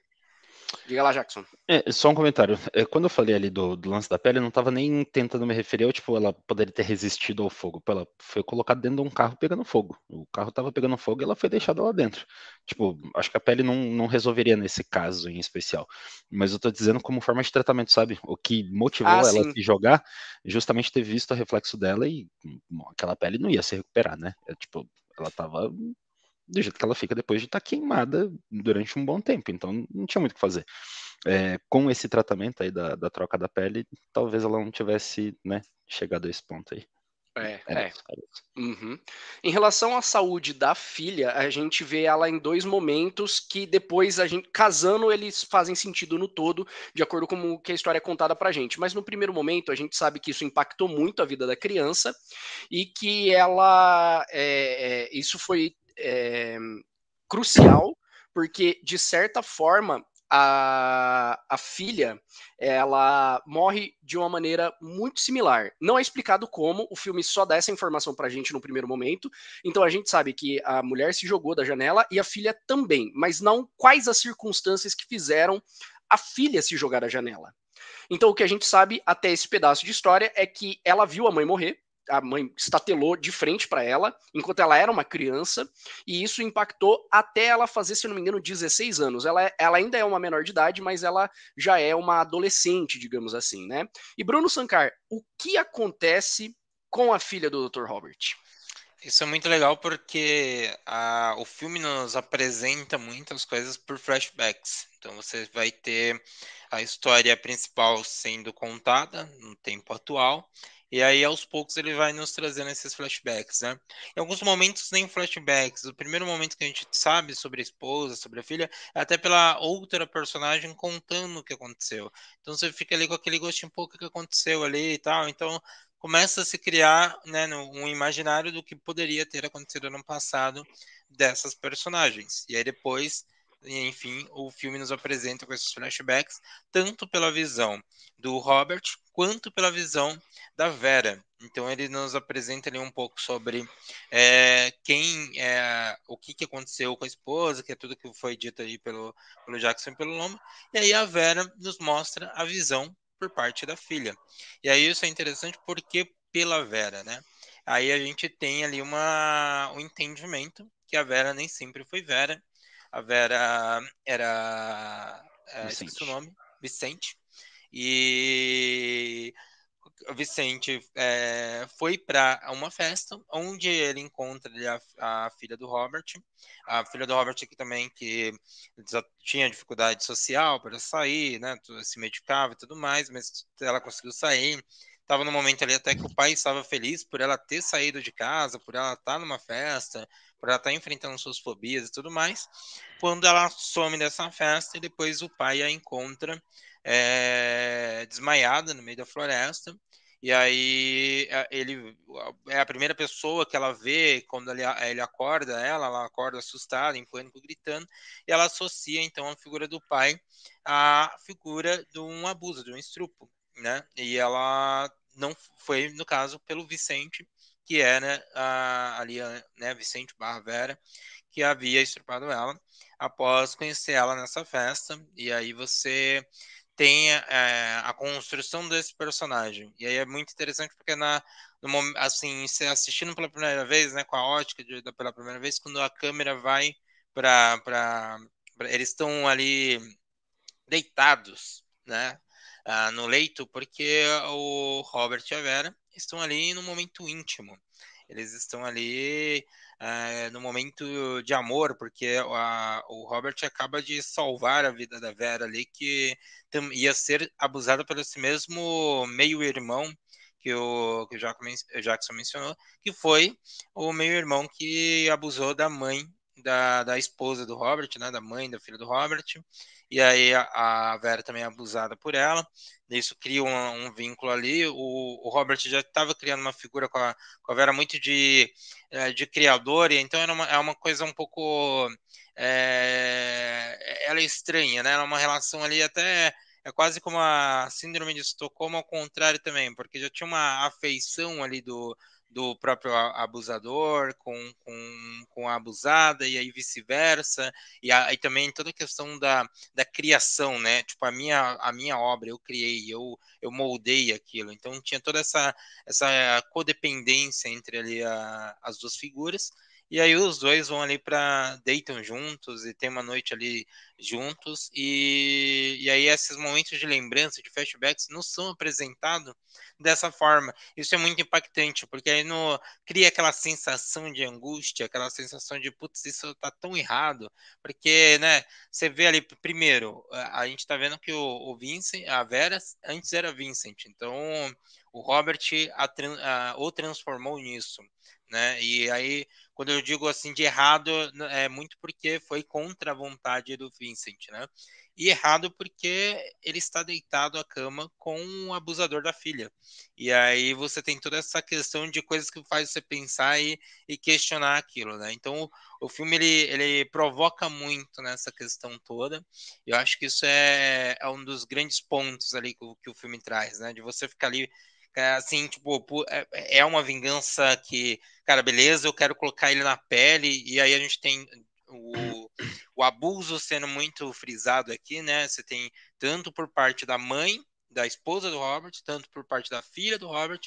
Speaker 2: Diga lá, Jackson.
Speaker 3: É, só um comentário. É, quando eu falei ali do, do lance da pele, eu não estava nem tentando me referir ao, tipo, ela poderia ter resistido ao fogo. Ela foi colocada dentro de um carro pegando fogo. O carro estava pegando fogo e ela foi deixada lá dentro. Tipo, acho que a pele não, não resolveria nesse caso em especial. Mas eu estou dizendo como forma de tratamento, sabe? O que motivou ah, ela sim. a se jogar, justamente ter visto o reflexo dela e bom, aquela pele não ia se recuperar, né? É, tipo, ela estava do jeito que ela fica depois de estar tá queimada durante um bom tempo. Então não tinha muito o que fazer. É, com esse tratamento aí da, da, troca da pele, talvez ela não tivesse né, chegado a esse ponto aí.
Speaker 2: É, é. é. Uhum. Em relação à saúde da filha, a gente vê ela em dois momentos que depois a gente casando eles fazem sentido no todo, de acordo com o que a história é contada pra gente. Mas no primeiro momento a gente sabe que isso impactou muito a vida da criança e que ela é, é, isso foi é, crucial, porque de certa forma a, a filha ela morre de uma maneira muito similar. Não é explicado como, o filme só dá essa informação pra gente no primeiro momento. Então a gente sabe que a mulher se jogou da janela e a filha também, mas não quais as circunstâncias que fizeram a filha se jogar da janela. Então o que a gente sabe até esse pedaço de história é que ela viu a mãe morrer, a mãe estatelou de frente para ela, enquanto ela era uma criança, e isso impactou até ela fazer, se não me engano, 16 anos. Ela, é, ela ainda é uma menor de idade, mas ela já é uma adolescente, digamos assim, né? E Bruno Sankar, o que acontece com a filha do Dr. Robert?
Speaker 1: Isso é muito legal porque a, o filme nos apresenta muitas coisas por flashbacks. Então você vai ter a história principal sendo contada no tempo atual e aí, aos poucos, ele vai nos trazendo esses flashbacks, né? Em alguns momentos, nem flashbacks. O primeiro momento que a gente sabe sobre a esposa, sobre a filha, é até pela outra personagem contando o que aconteceu. Então, você fica ali com aquele gostinho, pouco que aconteceu ali e tal. Então, começa a se criar né, um imaginário do que poderia ter acontecido no passado dessas personagens. E aí, depois enfim, o filme nos apresenta com esses flashbacks, tanto pela visão do Robert quanto pela visão da Vera. Então ele nos apresenta ali um pouco sobre é, quem é, o que, que aconteceu com a esposa, que é tudo que foi dito aí pelo, pelo Jackson e pelo Loma. E aí a Vera nos mostra a visão por parte da filha. E aí isso é interessante porque pela Vera, né? Aí a gente tem ali uma, um entendimento que a Vera nem sempre foi Vera, a Vera era. É, o nome. Vicente. E Vicente é, foi para uma festa onde ele encontra a, a, filha do Robert, a filha do Robert aqui também que tinha dificuldade social para sair, né, se medicava e tudo mais, mas ela conseguiu sair. Estava no momento ali até que o pai estava feliz por ela ter saído de casa, por ela estar numa festa, por ela estar enfrentando suas fobias e tudo mais. Quando ela some dessa festa e depois o pai a encontra é, desmaiada no meio da floresta. E aí ele é a primeira pessoa que ela vê quando ele, ele acorda ela, ela acorda assustada, em pânico, gritando, e ela associa então a figura do pai à figura de um abuso, de um estrupo, né? E ela não foi, no caso, pelo Vicente, que era é, né, ali, né, Vicente Barra Vera, que havia estrupado ela após conhecer ela nessa festa. E aí você tem é, a construção desse personagem. E aí é muito interessante porque na no, assim, você assistindo pela primeira vez, né, com a ótica de, pela primeira vez, quando a câmera vai para eles estão ali deitados, né, uh, no leito, porque o Robert e a Vera estão ali no momento íntimo. Eles estão ali é, no momento de amor, porque a, o Robert acaba de salvar a vida da Vera ali, que ia ser abusada pelo esse mesmo meio-irmão que o, que o Jackson mencionou, que foi o meio-irmão que abusou da mãe da, da esposa do Robert, né, da mãe da filha do Robert, e aí a, a Vera também é abusada por ela, isso cria um, um vínculo ali. O, o Robert já estava criando uma figura com a, com a Vera muito de, é, de criador, e então era uma, é uma coisa um pouco. É, ela é estranha, né? Ela é uma relação ali até. É quase como a síndrome de Estocolmo ao contrário também, porque já tinha uma afeição ali do, do próprio abusador com, com, com a abusada e aí vice-versa. E aí também toda a questão da, da criação né? Tipo a minha a minha obra eu criei eu eu moldei aquilo. Então tinha toda essa essa codependência entre ali a, as duas figuras e aí os dois vão ali para deitam juntos e tem uma noite ali juntos e, e aí esses momentos de lembrança, de flashbacks não são apresentados dessa forma. Isso é muito impactante, porque aí no, cria aquela sensação de angústia, aquela sensação de putz, isso tá tão errado, porque, né, você vê ali primeiro, a, gente tá vendo que o, o Vincent, a Vera antes era Vincent, então o Robert a, a, o transformou nisso, né? E aí quando eu digo assim de errado, é muito porque foi contra a vontade do Vincent, né? E errado porque ele está deitado à cama com o abusador da filha. E aí você tem toda essa questão de coisas que faz você pensar e, e questionar aquilo, né? Então o, o filme ele, ele provoca muito nessa questão toda. Eu acho que isso é, é um dos grandes pontos ali que, que o filme traz, né? De você ficar ali assim, tipo, é, é uma vingança que, cara, beleza, eu quero colocar ele na pele, e aí a gente tem o, o abuso sendo muito frisado aqui, né? Você tem tanto por parte da mãe, da esposa do Robert, tanto por parte da filha do Robert,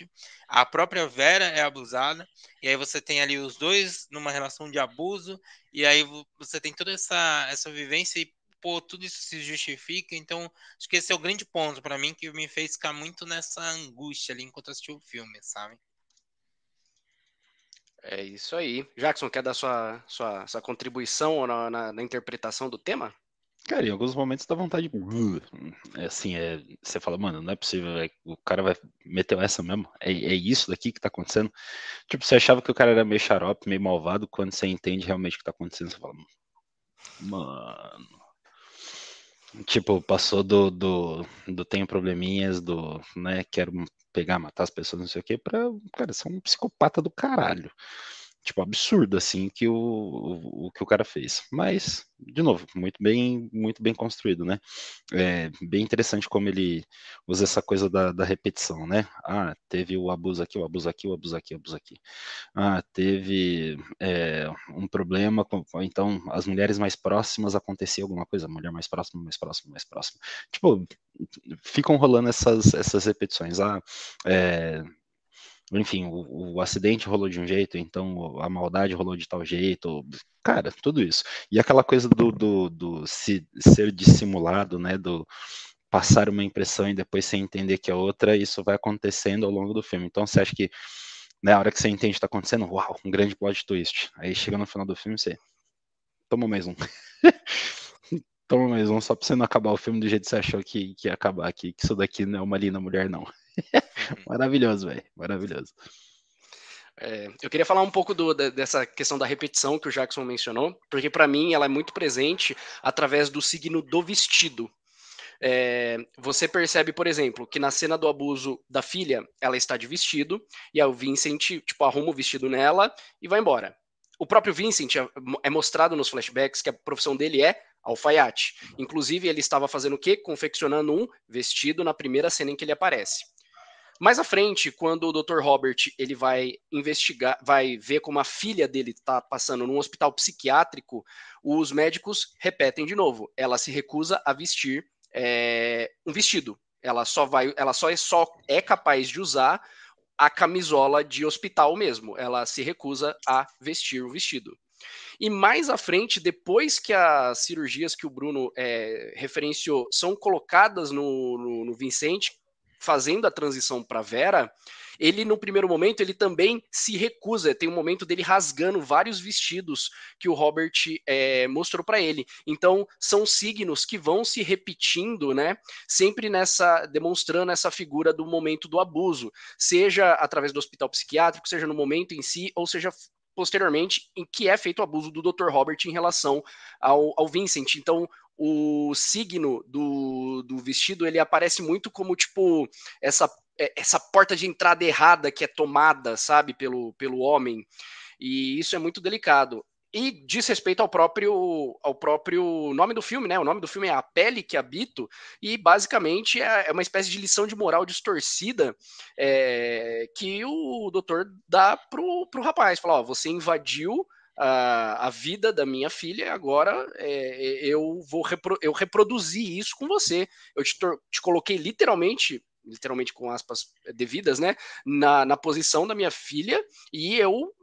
Speaker 1: a própria Vera é abusada, e aí você tem ali os dois numa relação de abuso, e aí você tem toda essa, essa vivência e pô, tudo isso se justifica. Então, acho que esse é o grande ponto para mim que me fez ficar muito nessa angústia ali enquanto assisti o filme, sabe?
Speaker 2: É isso aí. Jackson, quer dar sua, sua, sua contribuição na, na, na interpretação do tema?
Speaker 3: Cara, em alguns momentos dá vontade de. É assim, é, você fala, mano, não é possível, é, o cara vai meter essa mesmo? É, é isso daqui que tá acontecendo? Tipo, você achava que o cara era meio xarope, meio malvado, quando você entende realmente o que tá acontecendo, você fala, mano, Tipo, passou do, do, do tenho probleminhas, do, né, quero pegar, matar as pessoas, não sei o quê, pra, cara, ser um psicopata do caralho tipo, absurdo, assim, que o, o, o, que o cara fez. Mas, de novo, muito bem, muito bem construído, né? É bem interessante como ele usa essa coisa da, da repetição, né? Ah, teve o abuso aqui, o abuso aqui, o abuso aqui, o abuso aqui. Ah, teve é, um problema, com, então as mulheres mais próximas acontecia alguma coisa, mulher mais próxima, mais próxima, mais próxima. Tipo, ficam rolando essas, essas repetições. Ah, é, enfim, o, o, acidente rolou de um jeito, então a maldade rolou de tal jeito, cara, tudo isso. E aquela coisa do, do, do se, ser dissimulado, né, do, passar uma impressão e depois você entender que é outra, isso vai acontecendo ao longo do filme. Então você acha que na hora que você entende que está acontecendo, uau, um grande plot twist. Aí chega no final do filme você toma mais um. toma mais um, só pra você não acabar o filme do jeito que você achou que, que ia acabar aqui, que isso daqui não é uma linda mulher, não. maravilhoso, velho, maravilhoso.
Speaker 2: É, eu queria falar um pouco do, dessa questão da repetição que o Jackson mencionou, porque para mim ela é muito presente através do signo do vestido. É, você percebe, por exemplo, que na cena do abuso da filha, ela está de vestido, e aí o Vincent, tipo, arruma o vestido nela e vai embora. O próprio Vincent é, é mostrado nos flashbacks que a profissão dele é alfaiate. Inclusive, ele estava fazendo o quê? Confeccionando um vestido na primeira cena em que ele aparece. Mais à frente, quando o Dr. Robert ele vai investigar, vai ver como a filha dele está passando num hospital psiquiátrico, os médicos repetem de novo. Ela se recusa a vestir é, um vestido. Ela só vai, ela só é, só é capaz de usar a camisola de hospital mesmo. Ela se recusa a vestir o vestido. E mais à frente, depois que as cirurgias que o Bruno é, referenciou são colocadas no, no, no Vicente, fazendo a transição para Vera, ele no primeiro momento ele também se recusa. Tem um momento dele rasgando vários vestidos que o Robert é, mostrou para ele. Então são signos que vão se repetindo, né? Sempre nessa demonstrando essa figura do momento do abuso, seja através do hospital psiquiátrico, seja no momento em si, ou seja posteriormente em que é feito o abuso do Dr. Robert em relação ao, ao Vincent. Então, o signo do, do vestido ele aparece muito como tipo essa é, essa porta de entrada errada que é tomada, sabe, pelo, pelo homem. E isso é muito delicado. E diz respeito ao próprio, ao próprio nome do filme, né? O nome do filme é A Pele que Habito, e basicamente é, é uma espécie de lição de moral distorcida é, que o doutor dá pro, pro rapaz. Fala, ó, você invadiu a, a vida da minha filha, agora é, eu vou repro, eu reproduzir isso com você. Eu te, te coloquei literalmente literalmente com aspas devidas, né, na, na posição da minha filha, e eu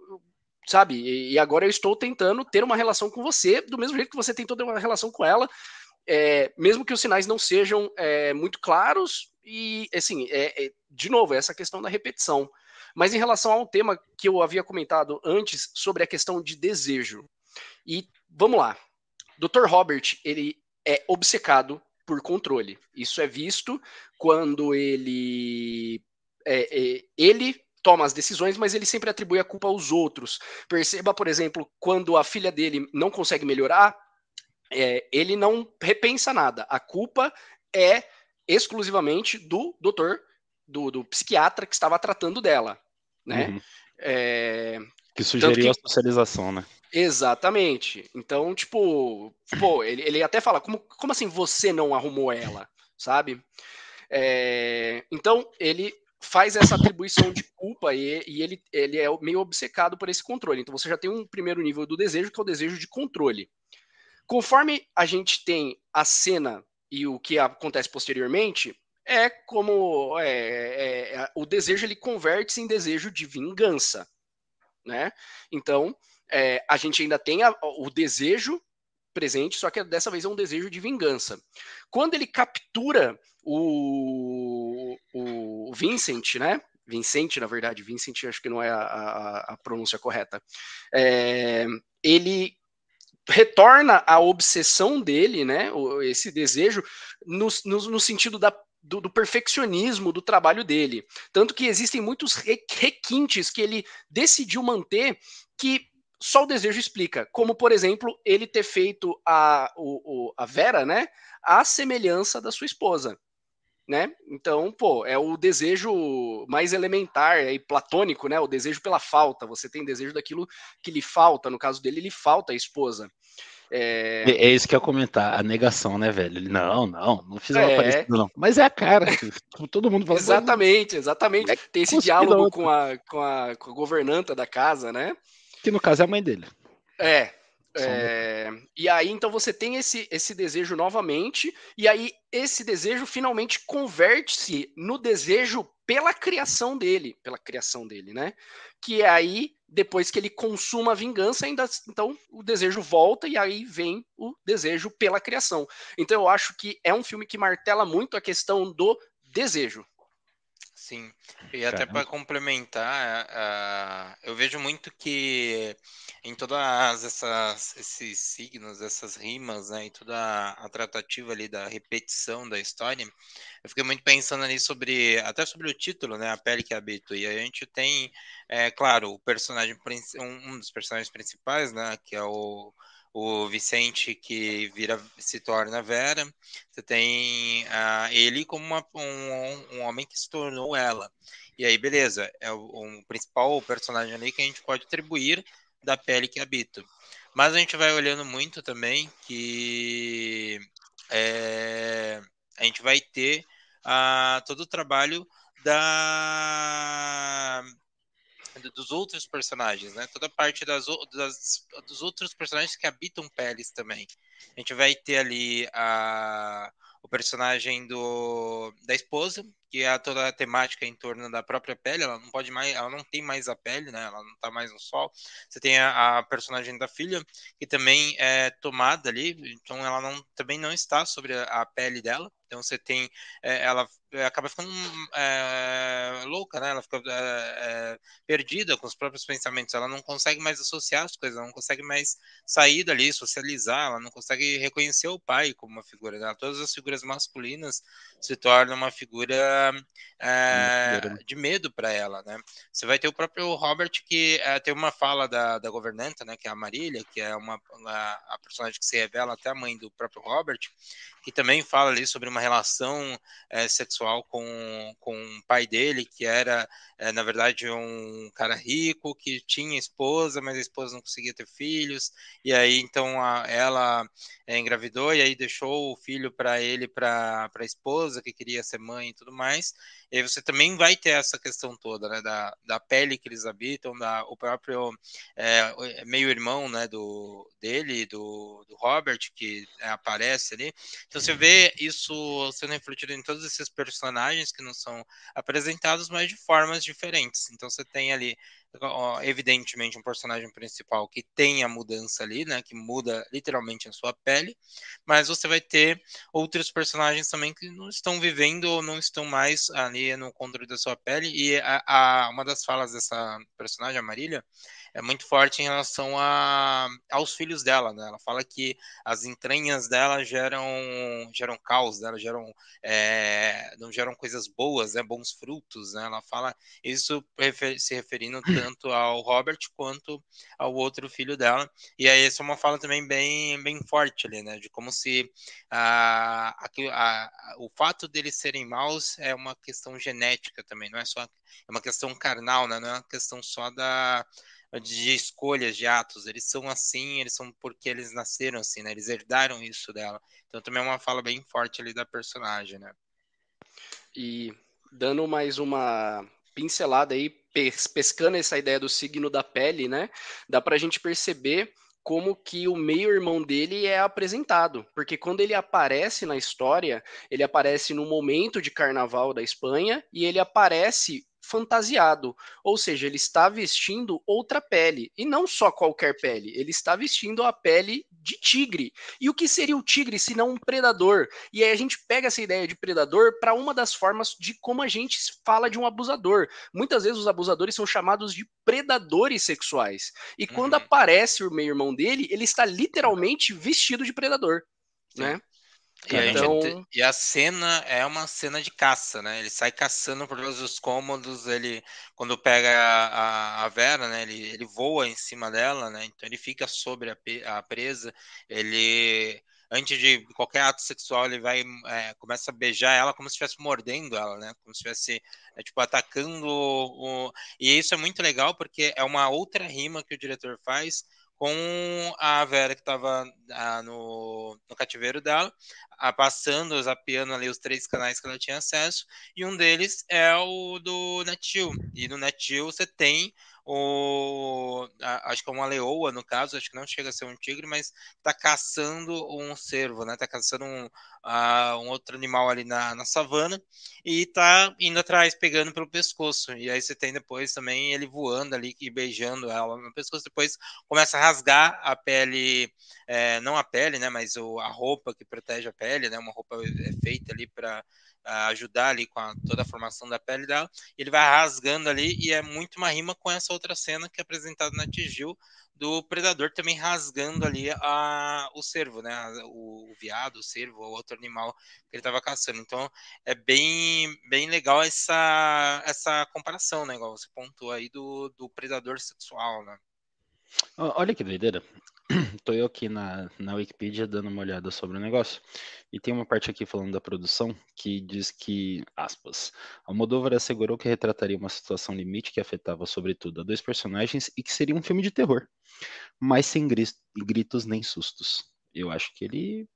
Speaker 2: sabe? E agora eu estou tentando ter uma relação com você, do mesmo jeito que você tentou ter uma relação com ela, é, mesmo que os sinais não sejam é, muito claros, e assim, é, é, de novo, essa questão da repetição. Mas em relação a um tema que eu havia comentado antes sobre a questão de desejo. E vamos lá. Dr. Robert, ele é obcecado por controle. Isso é visto quando ele é, é, ele toma as decisões, mas ele sempre atribui a culpa aos outros. Perceba, por exemplo, quando a filha dele não consegue melhorar, é, ele não repensa nada. A culpa é exclusivamente do doutor, do, do psiquiatra que estava tratando dela, né? Uhum.
Speaker 3: É, que sugeriu que... a socialização, né?
Speaker 2: Exatamente. Então, tipo, pô, ele, ele até fala, como, como assim você não arrumou ela, sabe? É, então, ele faz essa atribuição de culpa e, e, ele, ele é meio obcecado por esse controle. Então, você já tem um primeiro nível do desejo, que é o desejo de controle. Conforme a gente tem a cena e o que acontece posteriormente, é como é, é, é, o desejo ele converte-se em desejo de vingança, né? Então, é, a gente ainda tem a, o desejo presente, só que dessa vez é um desejo de vingança. Quando ele captura o, o Vincent, né? Vincent, na verdade, Vincent acho que não é a, a, a pronúncia correta. É, ele retorna a obsessão dele, né? Esse desejo no, no, no sentido da do, do, perfeccionismo do trabalho dele. Tanto que existem muitos requintes que ele decidiu manter que só o desejo explica. Como, por exemplo, ele ter feito a, o, o, a Vera, né? A semelhança da sua esposa. Né? Então, pô, é o desejo mais elementar e platônico, né? O desejo pela falta. Você tem desejo daquilo que lhe falta. No caso dele, lhe falta a esposa.
Speaker 3: É... é, é isso que eu ia comentar, a negação, né, velho? Não, não, não fizeram é... parecido, não. Mas é a cara, todo mundo
Speaker 2: fala. Exatamente, exatamente. É Tem esse diálogo com a, com, a, com a governanta da casa, né?
Speaker 3: Que no caso é a mãe dele.
Speaker 2: É, É, e aí, então, você tem esse, esse desejo novamente, e aí esse desejo finalmente converte-se no desejo pela criação dele, pela criação dele, né? Que é aí, depois que ele consuma a vingança, ainda então o desejo volta e aí vem o desejo pela criação. Então eu acho que é um filme que martela muito a questão do desejo.
Speaker 1: Sim, e até para complementar, uh, eu vejo muito que em todas essas esses signos, essas rimas, né, e toda a, tratativa ali da repetição da história, eu fiquei muito pensando ali sobre, até sobre o título, né, a pele que habito, e a gente tem, é claro, o personagem, um dos personagens principais, né, que é o o Vicente que vira se torna Vera, você tem uh, ele como uma, um, um, homem que se tornou ela. E aí, beleza, é o, o, principal personagem ali que a gente pode atribuir da pele que habita. Mas a gente vai olhando muito também que é, a gente vai ter uh, todo o trabalho da dos outros personagens, né? Toda parte das, das, dos outros personagens que habitam peles também. A gente vai ter ali a, o personagem do, da esposa, que é toda a temática em torno da própria pele, ela não pode mais, ela não tem mais a pele, né? Ela não tá mais no sol. Você tem a, a personagem da filha, que também é tomada ali, então ela não, também não está sobre a, a pele dela. Então você tem, é, ela é, acaba ficando é, louca, né? Ela fica é, é, perdida com os próprios pensamentos. Ela não consegue mais associar as coisas, ela não consegue mais sair dali, socializar, ela não consegue reconhecer o pai como uma figura. Né? Todas as figuras masculinas se tornam uma figura é, de medo para ela, né? Você vai ter o próprio Robert que tem uma fala da, da governanta, né? Que é a Marília, que é uma, uma a personagem que se revela até a mãe do próprio Robert, que também fala ali sobre uma relação é, sexual com, com o pai dele, que era, é, na verdade, um cara rico, que tinha esposa, mas a esposa não conseguia ter filhos, e aí então a, ela é, engravidou e aí deixou o filho para ele, para a esposa, que queria ser mãe e tudo mais, e aí você também vai ter essa questão toda, né, da, da pele que eles habitam, da, o próprio é, meio-irmão, né, do, dele, do, do Robert, que aparece ali, então você vê isso sendo refletido em todos esses personagens que não são apresentados, mas de formas diferentes. Então você tem ali evidentemente um personagem principal que tem a mudança ali, né, que muda literalmente a sua pele, mas você vai ter outros personagens também que não estão vivendo ou não estão mais ali no controle da sua pele e a, a uma das falas dessa personagem, a Marília, é muito forte em relação a, aos filhos dela, né? Ela fala que as entranhas dela geram, geram caos, né? Geram, é, não geram coisas boas, né? Bons frutos, né? Ela fala isso se referindo tanto ao Robert quanto ao outro filho dela. E aí essa é uma fala também bem, bem forte ali, né? De como se a, a, a, o fato deles serem maus é uma questão genética também, não é só é uma questão carnal, né? Não é uma questão só da de escolhas, de atos. Eles são assim, eles são porque eles nasceram assim, né? Eles herdaram isso dela. Então também é uma fala bem forte ali da personagem, né?
Speaker 2: E dando mais uma pincelada aí, pescando essa ideia do signo da pele, né? Dá pra gente perceber como que o meio-irmão dele é apresentado, porque quando ele aparece na história, ele aparece no momento de carnaval da Espanha e ele aparece fantasiado, ou seja, ele está vestindo outra pele, e não só qualquer pele, ele está vestindo a pele de tigre. E o que seria o tigre se não um predador? E aí a gente pega essa ideia de predador para uma das formas de como a gente fala de um abusador. Muitas vezes os abusadores são chamados de predadores sexuais. E quando uhum. aparece o meio-irmão dele, ele está literalmente vestido de predador, Sim. né?
Speaker 1: E a, então... gente, e a cena é uma cena de caça, né? Ele sai caçando por todos os cômodos, ele quando pega a, a, Vera, né? Ele, ele voa em cima dela, né? Então ele fica sobre a, a presa, ele antes de qualquer ato sexual, ele vai é, começa a beijar ela como se estivesse mordendo ela, né? Como se estivesse é, tipo atacando o... e isso é muito legal porque é uma outra rima que o diretor faz com a Vera que estava ah, no, no, cativeiro dela, ah, passando, zapeando ali os três canais que ela tinha acesso, e um deles é o do Netil. E no Netil você tem o, a, acho que é uma leoa no caso, acho que não chega a ser um tigre, mas está caçando um cervo, né? Tá caçando um, um outro animal ali na, na savana e tá indo atrás, pegando pelo pescoço. E aí você tem depois também ele voando ali e beijando ela no pescoço. Depois começa a rasgar a pele, é, não a pele, né? Mas o, a roupa que protege a pele, né? Uma roupa é feita ali para ajudar ali com a, toda a formação da pele dela. Ele vai rasgando ali e é muito uma rima com essa outra cena que é apresentada na Tigil do predador também rasgando ali a, o cervo, né? O, o viado, o cervo, o outro animal que ele estava caçando. Então é bem, bem legal essa, essa comparação, né? Igual você pontuou aí do, do predador sexual, né?
Speaker 3: Olha que doideira. Tô eu aqui na, na Wikipedia dando uma olhada sobre o negócio. E tem uma parte aqui falando da produção que diz que, aspas, Almodóvar assegurou que retrataria uma situação limite que afetava sobretudo a dois personagens e que seria um filme de terror, mas sem gritos nem sustos. Eu acho que ele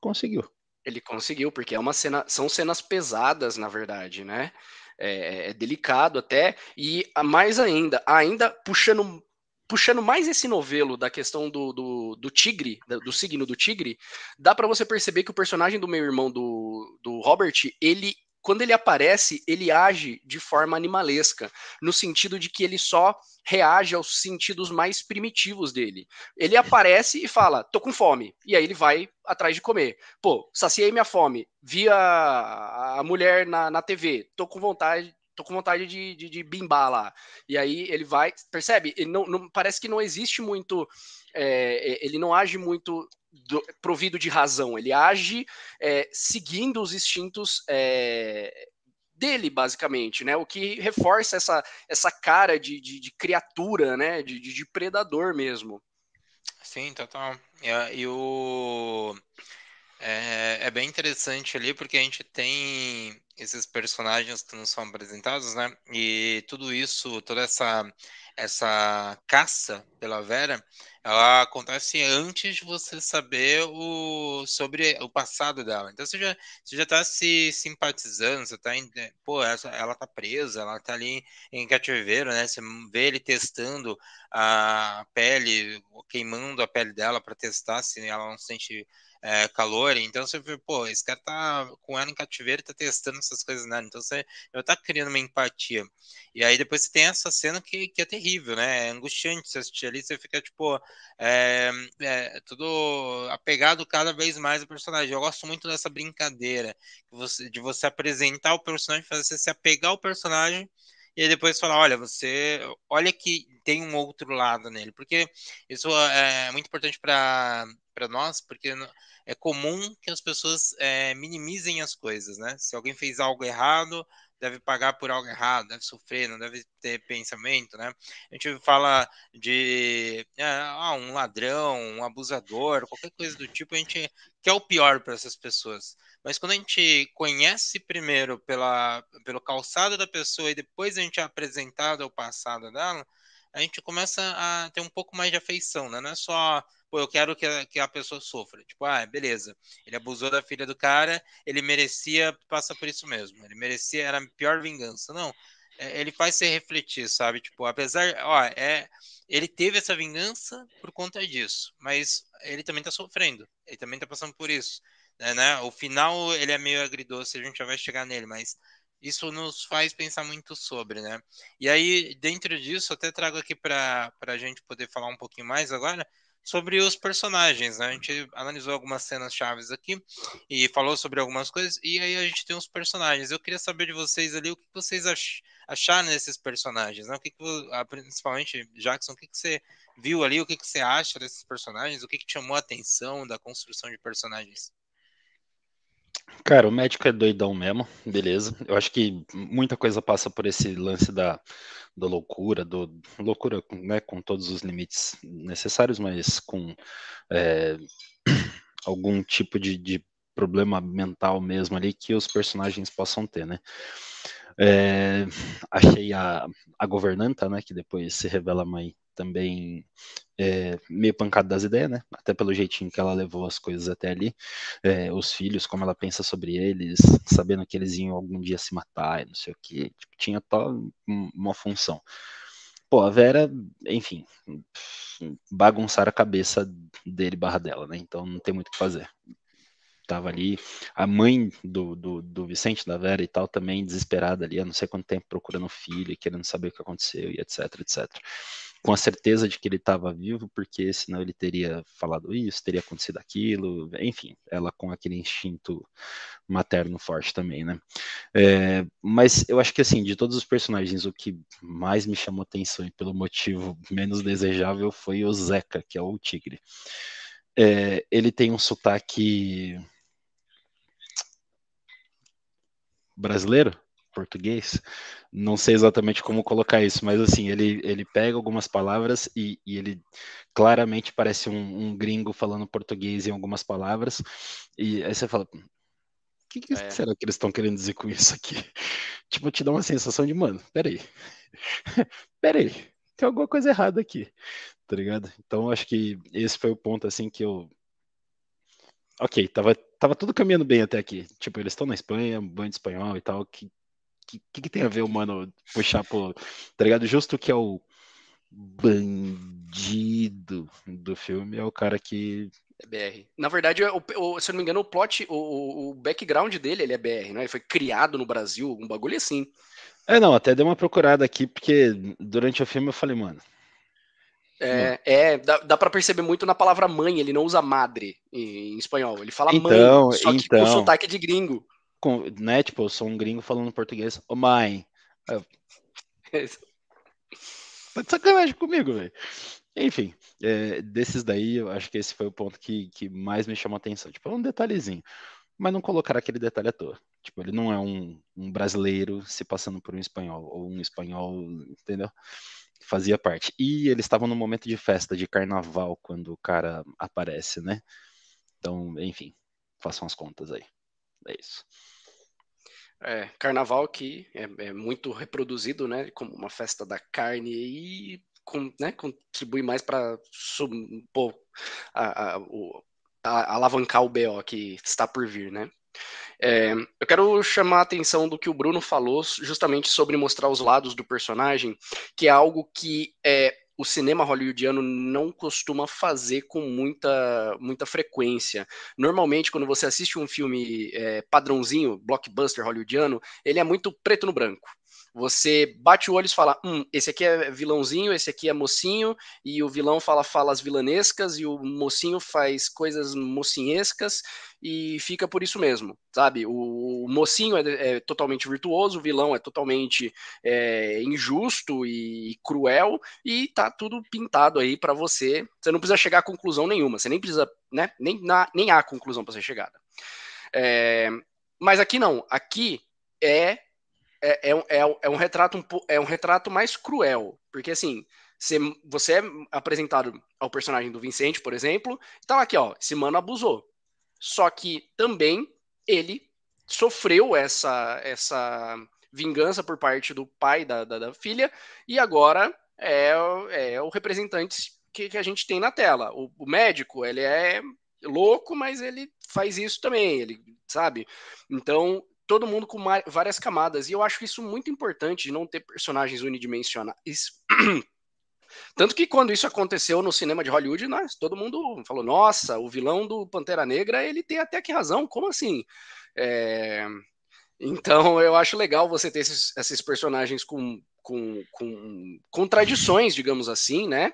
Speaker 3: conseguiu.
Speaker 2: Ele conseguiu, porque é uma cena, são cenas pesadas, na verdade, né? É, é delicado até, e mais ainda, ainda puxando puxando mais esse novelo da questão do, do, do tigre, do signo do tigre, dá para você perceber que o personagem do meu irmão, do, do Robert, ele quando ele aparece, ele age de forma animalesca, no sentido de que ele só reage aos sentidos mais primitivos dele. Ele aparece e fala, tô com fome, e aí ele vai atrás de comer. Pô, saciei minha fome, vi a, a mulher na, na TV, tô com vontade tô com vontade de, de, de, bimbar lá. E aí ele vai, percebe? Ele não, não parece que não existe muito, é, ele não age muito do, provido de razão, ele age é, seguindo os instintos é, dele, basicamente, né? O que reforça essa, essa cara de, de, de criatura, né? De, de, predador mesmo.
Speaker 1: Sim, total. E, e o é, é, bem interessante ali porque a gente tem esses personagens que nos são apresentados, né? E tudo isso, toda essa essa caça pela Vera, ela acontece antes de você saber o, sobre o passado dela. Então você já, você já tá se simpatizando, você tá em, pô, ela, ela tá presa, ela tá ali em cativeiro, né? Você vê ele testando a pele, queimando a pele dela para testar se ela não sente é, calor, então você vê, pô, esse cara tá com ela em cativeiro tá testando essas coisas nela, então você já tá criando uma empatia. E aí depois você tem essa cena que, que é terrível, né? É angustiante você assistir ali, você fica, tipo, é, é, tudo apegado cada vez mais ao personagem. Eu gosto muito dessa brincadeira de você apresentar o personagem, fazer você se apegar ao personagem e depois falar, olha, você, olha que tem um outro lado nele, porque isso é muito importante para nós, porque é comum que as pessoas é, minimizem as coisas, né? Se alguém fez algo errado, deve pagar por algo errado, deve sofrer, não deve ter pensamento, né? A gente fala de é, ah, um ladrão, um abusador, qualquer coisa do tipo, a gente quer o pior para essas pessoas. Mas quando a gente conhece primeiro pela, pelo calçado da pessoa e depois a gente é apresentado ao passado dela, a gente começa a ter um pouco mais de afeição, né? Não é só pô, eu quero que a, que a pessoa sofra. Tipo, ah, beleza, ele abusou da filha do cara, ele merecia passar por isso mesmo. Ele merecia, era a pior vingança. Não, é, ele faz você refletir, sabe? Tipo, apesar, ó, é, ele teve essa vingança por conta disso, mas ele também tá sofrendo, ele também tá passando por isso. Né, né? O final, ele é meio agridoce, a gente já vai chegar nele, mas isso nos faz pensar muito sobre, né? E aí, dentro disso, até trago aqui para a gente poder falar um pouquinho mais agora, sobre os personagens, né? A gente analisou algumas cenas chaves aqui e falou sobre algumas coisas, e aí a gente tem os personagens. Eu queria saber de vocês ali o que vocês acharam desses personagens, né? O que, que principalmente, Jackson, o que, que você viu ali, o que, que você acha desses personagens, o que, que chamou a atenção da construção de personagens?
Speaker 3: Cara, o médico é doidão mesmo, beleza. Eu acho que muita coisa passa por esse lance da, da loucura, do loucura, né, com todos os limites necessários, mas com é, algum tipo de, de, problema mental mesmo ali que os personagens possam ter, né? É, achei a, a governanta, né, que depois se revela mãe também é, meio pancada das ideias, né? Até pelo jeitinho que ela levou as coisas até ali. É, os filhos, como ela pensa sobre eles, sabendo que eles iam algum dia se matar e não sei o que. Tipo, tinha toda uma função. pô, a Vera, enfim, bagunçaram a cabeça dele barra dela, né? Então não tem muito o que fazer. Tava ali, a mãe do, do, do Vicente, da Vera e tal, também desesperada ali, há não sei quanto tempo procurando o filho, querendo saber o que aconteceu e etc, etc com a certeza de que ele estava vivo, porque senão ele teria falado isso, teria acontecido aquilo, enfim, ela com aquele instinto materno forte também, né? É, mas eu acho que assim, de todos os personagens, o que mais me chamou atenção e pelo motivo menos desejável foi o Zeca, que é o tigre. É, ele tem um sotaque brasileiro, português, não sei exatamente como colocar isso, mas assim, ele, ele pega algumas palavras e, e ele claramente parece um, um, gringo falando português em algumas palavras, e aí você fala, o que, que é. será que eles estão querendo dizer com isso aqui? Tipo, te dá uma sensação de, mano, peraí, peraí, tem alguma coisa errada aqui, tá ligado? Então, acho que esse foi o ponto, assim, que eu ok, tava, tava tudo caminhando bem até aqui. Tipo, eles estão na Espanha, banho de espanhol e tal. Que que, que, tem a ver o mano puxar pro. Tá ligado? Justo que é o bandido do filme é o cara que.
Speaker 2: É BR. Na verdade, o, o, se eu não me engano, o plot, o, o background dele ele é BR, né? Ele foi criado no Brasil, um bagulho assim.
Speaker 3: É, não, até dei uma procurada aqui, porque durante o filme eu falei, mano.
Speaker 2: É, é dá, dá para perceber muito na palavra mãe, ele não usa madre em, em espanhol. Ele fala
Speaker 3: então,
Speaker 2: mãe, só que
Speaker 3: então,
Speaker 2: com sotaque de gringo
Speaker 3: com, né? Tipo, eu sou um gringo falando português. Ô, mãe. Eu... tá de sacanagem comigo, velho. Enfim, é, desses daí, eu acho que esse foi o ponto que, que mais me chamou a atenção. Tipo, é um detalhezinho. Mas não colocar aquele detalhe à toa. Tipo, ele não é um, um brasileiro se passando por um espanhol, ou um espanhol, entendeu? Fazia parte. E eles estavam no momento de festa, de carnaval, quando o cara aparece, né? Então, enfim, façam as contas aí. É isso.
Speaker 2: É, carnaval que é, é, muito reproduzido, né, como uma festa da carne e com, né, contribui mais para alavancar o BO que está por vir, né. É, eu quero chamar a atenção do que o Bruno falou, justamente sobre mostrar os lados do personagem, que é algo que é, o cinema hollywoodiano não costuma fazer com muita, muita frequência. Normalmente, quando você assiste um filme é, padrãozinho, blockbuster hollywoodiano, ele é muito preto no branco. Você bate o olho e fala: hum, esse aqui é vilãozinho, esse aqui é mocinho, e o vilão fala falas vilanescas, e o mocinho faz coisas mocinhescas, e fica por isso mesmo, sabe? O, o mocinho é, é, totalmente virtuoso, o vilão é totalmente é, injusto e cruel, e tá tudo pintado aí para você. Você não precisa chegar a conclusão nenhuma, você nem precisa, né? Nem, na, nem há conclusão para ser chegada. É, mas aqui não, aqui é é, é, é, é, um retrato um, é um retrato mais cruel, porque assim, você, você é apresentado ao personagem do Vicente, por exemplo, tá aqui, ó, esse mano abusou. Só que também ele sofreu essa essa vingança por parte do pai da, da, da filha, e agora é, é o representante que, que a gente tem na tela. O, o médico, ele é louco, mas ele faz isso também, ele sabe? Então, todo mundo com várias camadas. E eu acho isso muito importante de não ter personagens unidimensionais. Tanto que quando isso aconteceu no cinema de Hollywood, nós, todo mundo falou: nossa, o vilão do Pantera Negra ele tem até que razão, como assim? É... Então eu acho legal você ter esses, esses personagens com, com, com contradições, digamos assim, né?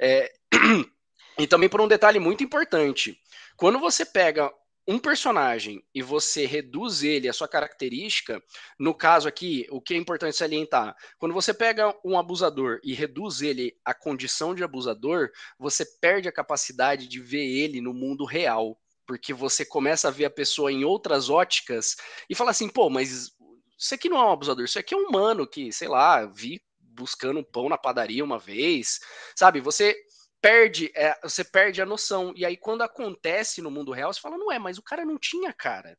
Speaker 2: É... E também por um detalhe muito importante: quando você pega um personagem e você reduz ele a sua característica, no caso aqui, o que é importante salientar, quando você pega um abusador e reduz ele à condição de abusador, você perde a capacidade de ver ele no mundo real, porque você começa a ver a pessoa em outras óticas e fala assim, pô, mas isso aqui não é um abusador, isso aqui é um humano que, sei lá, vi buscando pão na padaria uma vez, sabe? Você perde, é, você perde a noção. E aí, quando acontece no mundo real, você fala, não é, mas o cara não tinha cara.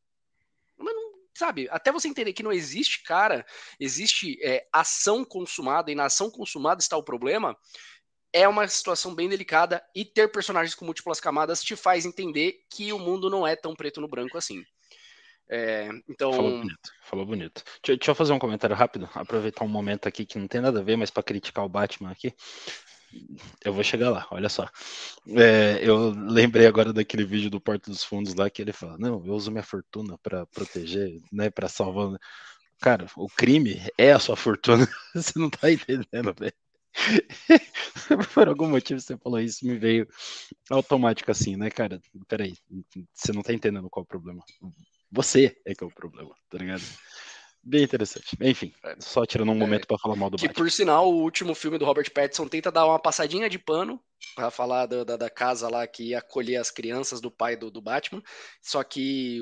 Speaker 2: Mas não, sabe, até você entender que não existe cara, existe é, ação consumada, e na ação consumada está o problema, é uma situação bem delicada e ter personagens com múltiplas camadas te faz entender que o mundo não é tão preto no branco assim. É, então.
Speaker 3: Falou bonito, falou bonito. Deixa, deixa, eu fazer um comentário rápido, aproveitar um momento aqui que não tem nada a ver, mas para criticar o Batman aqui. Eu vou chegar lá, olha só. É, eu lembrei agora daquele vídeo do Porto dos Fundos lá que ele fala: Não, eu uso minha fortuna para proteger, né, para salvar. Cara, o crime é a sua fortuna. Você não tá entendendo, velho. Por algum motivo você falou isso, me veio automático assim, né, cara? Peraí, você não tá entendendo qual é o problema. Você é que é o problema, tá ligado? Bem interessante. Enfim, só tirando um é, momento é, para falar mal do
Speaker 2: que,
Speaker 3: Batman.
Speaker 2: por sinal, o último filme do Robert Pattinson tenta dar uma passadinha de pano para falar da, da, da, casa lá que ia acolher as crianças do pai do, do Batman. Só que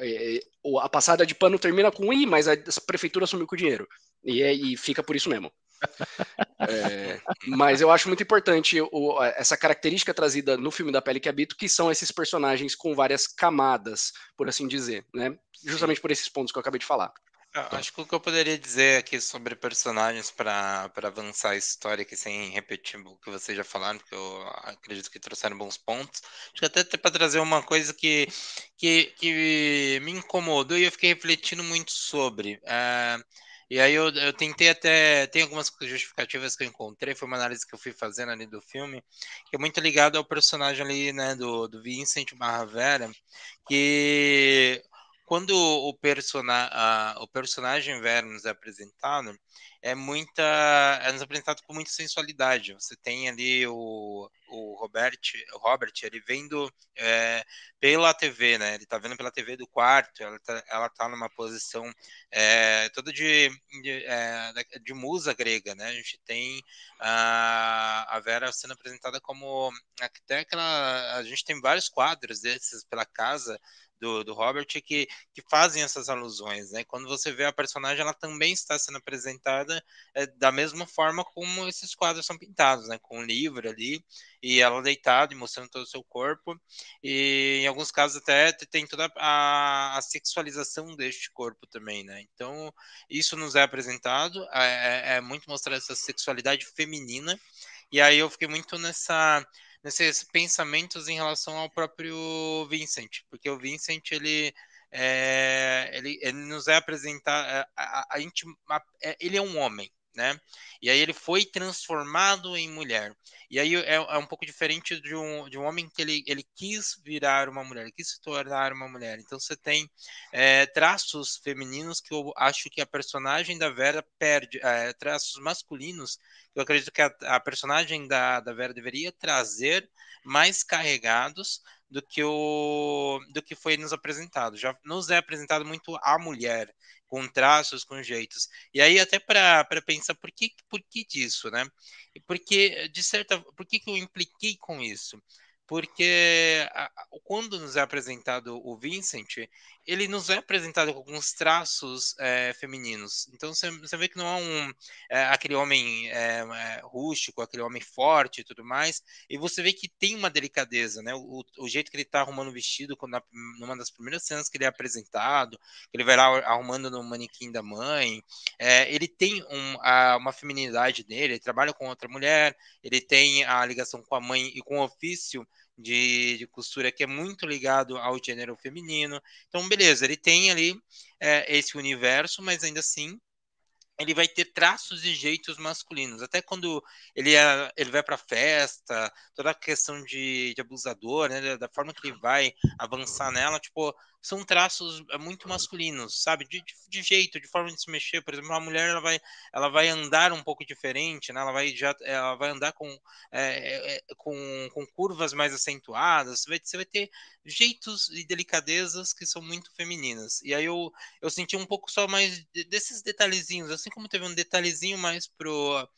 Speaker 2: é, é a passada de pano termina com i, mas a prefeitura sumiu com o dinheiro. E, é, e fica por isso mesmo. É, mas eu acho muito importante o, essa característica trazida no filme da Pele que Habito, que são esses personagens com várias camadas, por assim dizer, né? Justamente por esses pontos que eu acabei de falar.
Speaker 1: Acho que o que eu poderia dizer aqui sobre personagens para avançar a história, aqui sem repetir o que vocês já falaram, porque eu acredito que trouxeram bons pontos. Acho que até para trazer uma coisa que, que, que me incomodou e eu fiquei refletindo muito sobre. É, e aí eu, eu tentei até. Tem algumas justificativas que eu encontrei, foi uma análise que eu fui fazendo ali do filme, que é muito ligado ao personagem ali, né, do, do Vincent Barra Vera, que quando o, persona, a, o personagem é apresentado, é muita. É nos apresentado com muita sensualidade. Você tem ali o, o Robert, o Robert, ele vendo é, pela TV, né? Ele tá vendo pela TV do quarto, ela tá, ela tá numa posição é, toda de, de, é, de, musa grega, né? A gente tem a, a Vera sendo apresentada como aquela. A gente tem vários quadros desses pela casa do, do Robert que, que fazem essas alusões, né? Quando você vê a personagem, ela também está sendo apresentada é, da mesma forma como esses quadros são pintados, né? Com um livro ali e ela deitada e mostrando todo o seu corpo e em alguns casos até tem toda a, a sexualização deste corpo também, né? Então isso nos é apresentado, é, é, é muito mostrar essa sexualidade feminina e aí eu fiquei muito nessa nesses pensamentos em relação ao próprio Vincent, porque o Vincent ele é, ele, ele nos é apresentar é, a, a, a, a, é, ele é um homem, né? E aí ele foi transformado em mulher. E aí é, é, um pouco diferente de um, de um homem que ele, ele quis virar uma mulher, quis se tornar uma mulher. Então você tem é, traços femininos que eu acho que a personagem da Vera perde, é, traços masculinos eu acredito que a, a personagem da, da Vera deveria trazer mais carregados do que o do que foi nos apresentado. Já nos é apresentado muito a mulher com traços, com jeitos. E aí até para pensar por que por que disso, né? Porque de certa, por que, que eu impliquei com isso? porque quando nos é apresentado o Vincent, ele nos é apresentado com alguns traços é, femininos. Então você, vê que não é, um, é, aquele homem é, é, rústico, aquele homem forte e tudo mais, e você vê que tem uma delicadeza, né? O, o jeito que ele está arrumando o vestido, quando, numa das primeiras cenas que ele é apresentado, que ele vai lá arrumando no manequim da mãe, é, ele tem um, a, uma feminilidade dele, ele trabalha com outra mulher, ele tem a ligação com a mãe e com o ofício de, de, costura que é muito ligado ao gênero feminino. Então, beleza, ele tem ali é, esse universo, mas ainda assim ele vai ter traços e jeitos masculinos. Até quando ele, é, ele vai para festa, toda a questão de, de abusador, né, da forma que ele vai avançar nela, tipo, são traços é, muito masculinos, sabe? De, de, de, jeito, de forma de se mexer. Por exemplo, uma mulher ela vai, ela vai andar um pouco diferente, né? Ela vai já, ela vai andar com, é, é com, com curvas mais acentuadas. Você vai, você vai ter jeitos e delicadezas que são muito femininas. E aí eu, eu senti um pouco só mais desses detalhezinhos, assim como teve um detalhezinho mais pro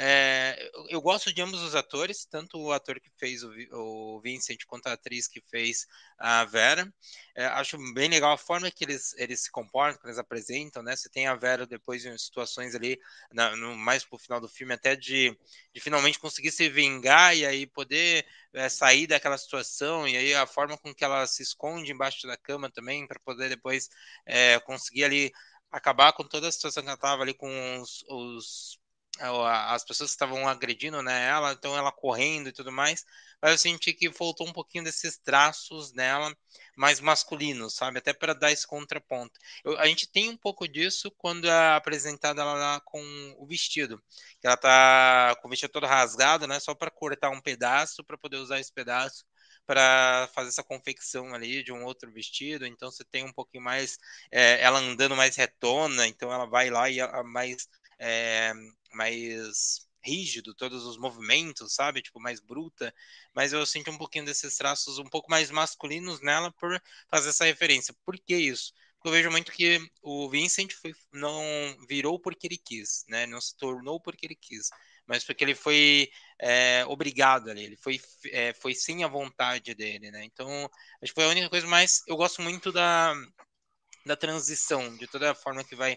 Speaker 1: é, eu gosto de ambos os atores, tanto o ator que fez o, o Vincent quanto a atriz que fez a Vera. É, acho bem legal a forma que eles, eles se comportam, que eles apresentam, né? Você tem a Vera depois em situações ali, na, no, mais pro final do filme, até de, de finalmente conseguir se vingar e aí poder é, sair daquela situação, e aí a forma com que ela se esconde embaixo da cama também, para poder depois é, conseguir ali acabar com toda a situação que ela estava ali com os, os as pessoas que estavam agredindo né, ela, então ela correndo e tudo mais, mas eu senti que faltou um pouquinho desses traços nela mais masculinos, sabe? Até para dar esse contraponto. Eu, a gente tem um pouco disso quando é apresentada ela lá com o vestido, que ela tá com o vestido todo rasgado, né? Só para cortar um pedaço para poder usar esse pedaço para fazer essa confecção ali de um outro vestido. Então você tem um pouquinho mais é, ela andando mais retona, então ela vai lá e a, mais é, mais rígido, todos os movimentos, sabe? Tipo, mais bruta. Mas eu sinto um pouquinho desses traços um pouco mais masculinos nela por fazer essa referência. Por que isso? Porque eu vejo muito que o Vincent foi, não virou porque ele quis, né? Não se tornou porque ele quis, mas porque ele foi é, obrigado ali, ele foi, é, foi sem a vontade dele, né? Então, acho que foi a única coisa mais. Eu gosto muito da, da transição, de toda a forma que vai.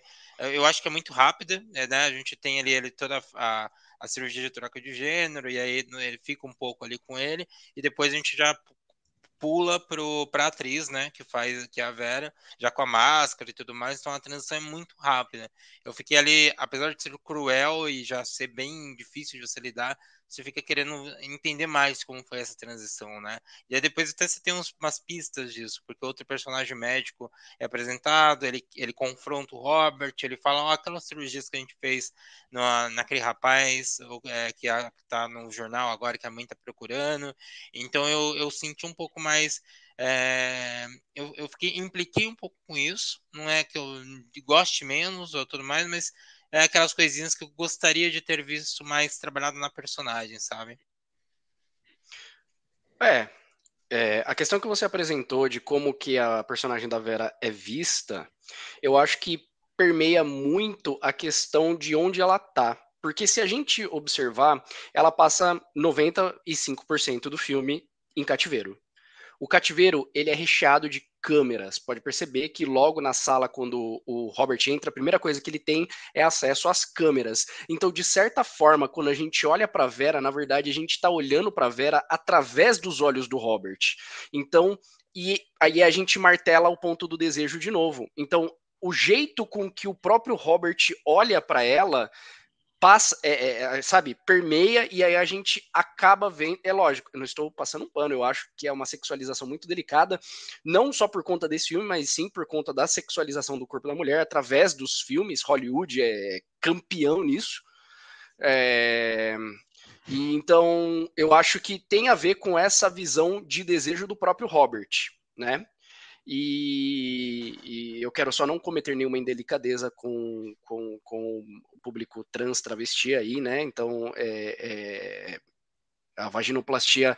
Speaker 1: Eu acho que é muito rápida, né? A gente tem ali, ali toda a, a cirurgia de troca de gênero, e aí ele fica um pouco ali com ele, e depois a gente já pula pro, pra atriz, né, que faz, que é a Vera, já com a máscara e tudo mais, então a transição é muito rápida. Eu fiquei ali, apesar de ser cruel e já ser bem difícil de você lidar, você fica querendo entender mais como foi essa transição, né? E aí depois até você tem uns, umas pistas disso, porque outro personagem médico é apresentado, ele, ele confronta o Robert, ele fala, oh, aquelas cirurgias que a gente fez no, naquele rapaz é, que está no jornal agora, que a mãe está procurando. Então eu, eu senti um pouco mais é, eu, eu fiquei, impliquei um pouco com isso. Não é que eu goste menos ou tudo mais, mas é aquelas coisinhas que eu gostaria de ter visto mais trabalhado na personagem, sabe?
Speaker 2: É, é, a questão que você apresentou de como que a personagem da Vera é vista, eu acho que permeia muito a questão de onde ela tá. Porque se a gente observar, ela passa 95% do filme em cativeiro. O cativeiro ele é recheado de câmeras. Pode perceber que logo na sala, quando o Robert entra, a primeira coisa que ele tem é acesso às câmeras. Então, de certa forma, quando a gente olha para Vera, na verdade a gente está olhando para Vera através dos olhos do Robert. Então, e aí a gente martela o ponto do desejo de novo. Então, o jeito com que o próprio Robert olha para ela passa, é, é, é, sabe, permeia e aí a gente acaba vendo. É lógico, eu não estou passando um pano, eu acho que é uma sexualização muito delicada, não só por conta desse filme, mas sim por conta da sexualização do corpo da mulher através dos filmes. Hollywood é campeão nisso. É... E então eu acho que tem a ver com essa visão de desejo do próprio Robert, né? E, e, eu quero só não cometer nenhuma indelicadeza com, com, com o público trans travesti aí, né? Então, é, é, a vaginoplastia,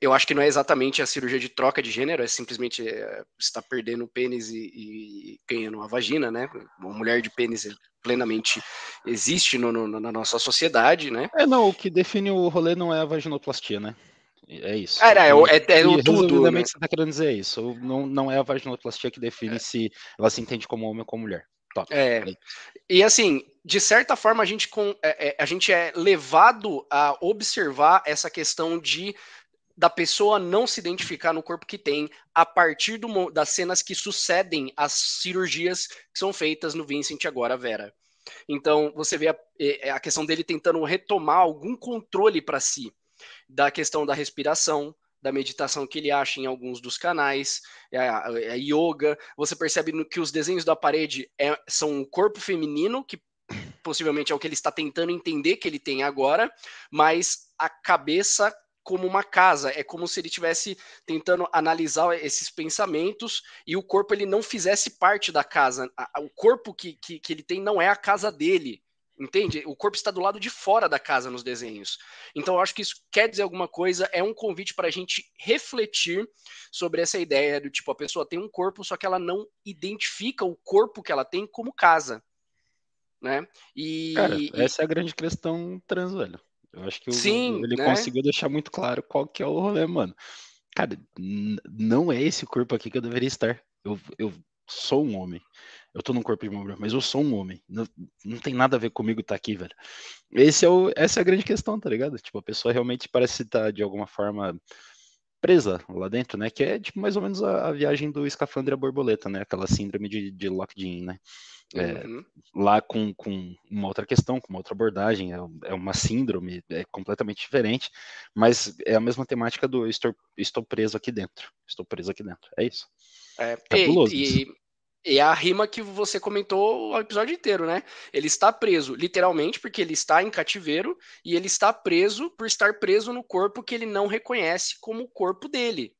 Speaker 2: eu acho que não é exatamente a cirurgia de troca de gênero, é simplesmente é, está perdendo o pênis e, e, ganhando uma vagina, né? Uma mulher de pênis plenamente existe no, no, na nossa sociedade, né?
Speaker 3: É, não, o que define o rolê não é a vaginoplastia, né? É isso.
Speaker 2: É, é, é, é o tudo.
Speaker 3: Né? você está querendo dizer isso. Não, não é a vaginoplastia que define é. se ela se entende como homem ou como mulher. Top.
Speaker 2: É. E assim, de certa forma, a gente, com, é, é, a gente é levado a observar essa questão de da pessoa não se identificar no corpo que tem a partir do, das cenas que sucedem às cirurgias que são feitas no Vincent agora Vera. Então, você vê a, a questão dele tentando retomar algum controle para si da questão da respiração, da meditação que ele acha em alguns dos canais, é é a yoga. Você percebe que os desenhos da parede é, são um corpo feminino, que possivelmente é o que ele está tentando entender que ele tem agora, mas a cabeça como uma casa, é como se ele estivesse tentando analisar esses pensamentos e o corpo ele não fizesse parte da casa. O corpo que, que, que ele tem não é a casa dele. Entende? O corpo está do lado de fora da casa nos desenhos. Então, eu acho que isso quer dizer alguma coisa, é um convite para a gente refletir sobre essa ideia do tipo, a pessoa tem um corpo, só que ela não identifica o corpo que ela tem como casa. Né?
Speaker 3: E, Cara, essa é a grande questão trans, velho. Eu acho que o, Sim, ele né? conseguiu deixar muito claro qual que é o rolê, mano. Cara, não é esse corpo aqui que eu deveria estar. Eu, eu sou um homem. Eu tô num corpo de mulher, mas eu sou um homem. Não, não tem nada a ver comigo estar tá aqui, velho. Esse é o, essa é a grande questão, tá ligado? Tipo, a pessoa realmente parece estar tá, de alguma forma presa lá dentro, né? Que é tipo mais ou menos a, a viagem do escafandre à borboleta, né? Aquela síndrome de, de locked-in, né? É, uhum. Lá com, com uma outra questão, com uma outra abordagem, é, é, uma síndrome, é completamente diferente, mas é a mesma temática do estou, estou preso aqui dentro, estou preso aqui dentro, é isso.
Speaker 2: É. E, e, e a rima que você comentou o episódio inteiro, né? Ele está preso, literalmente, porque ele está em cativeiro, e ele está preso por estar preso no corpo que ele não reconhece como o corpo dele.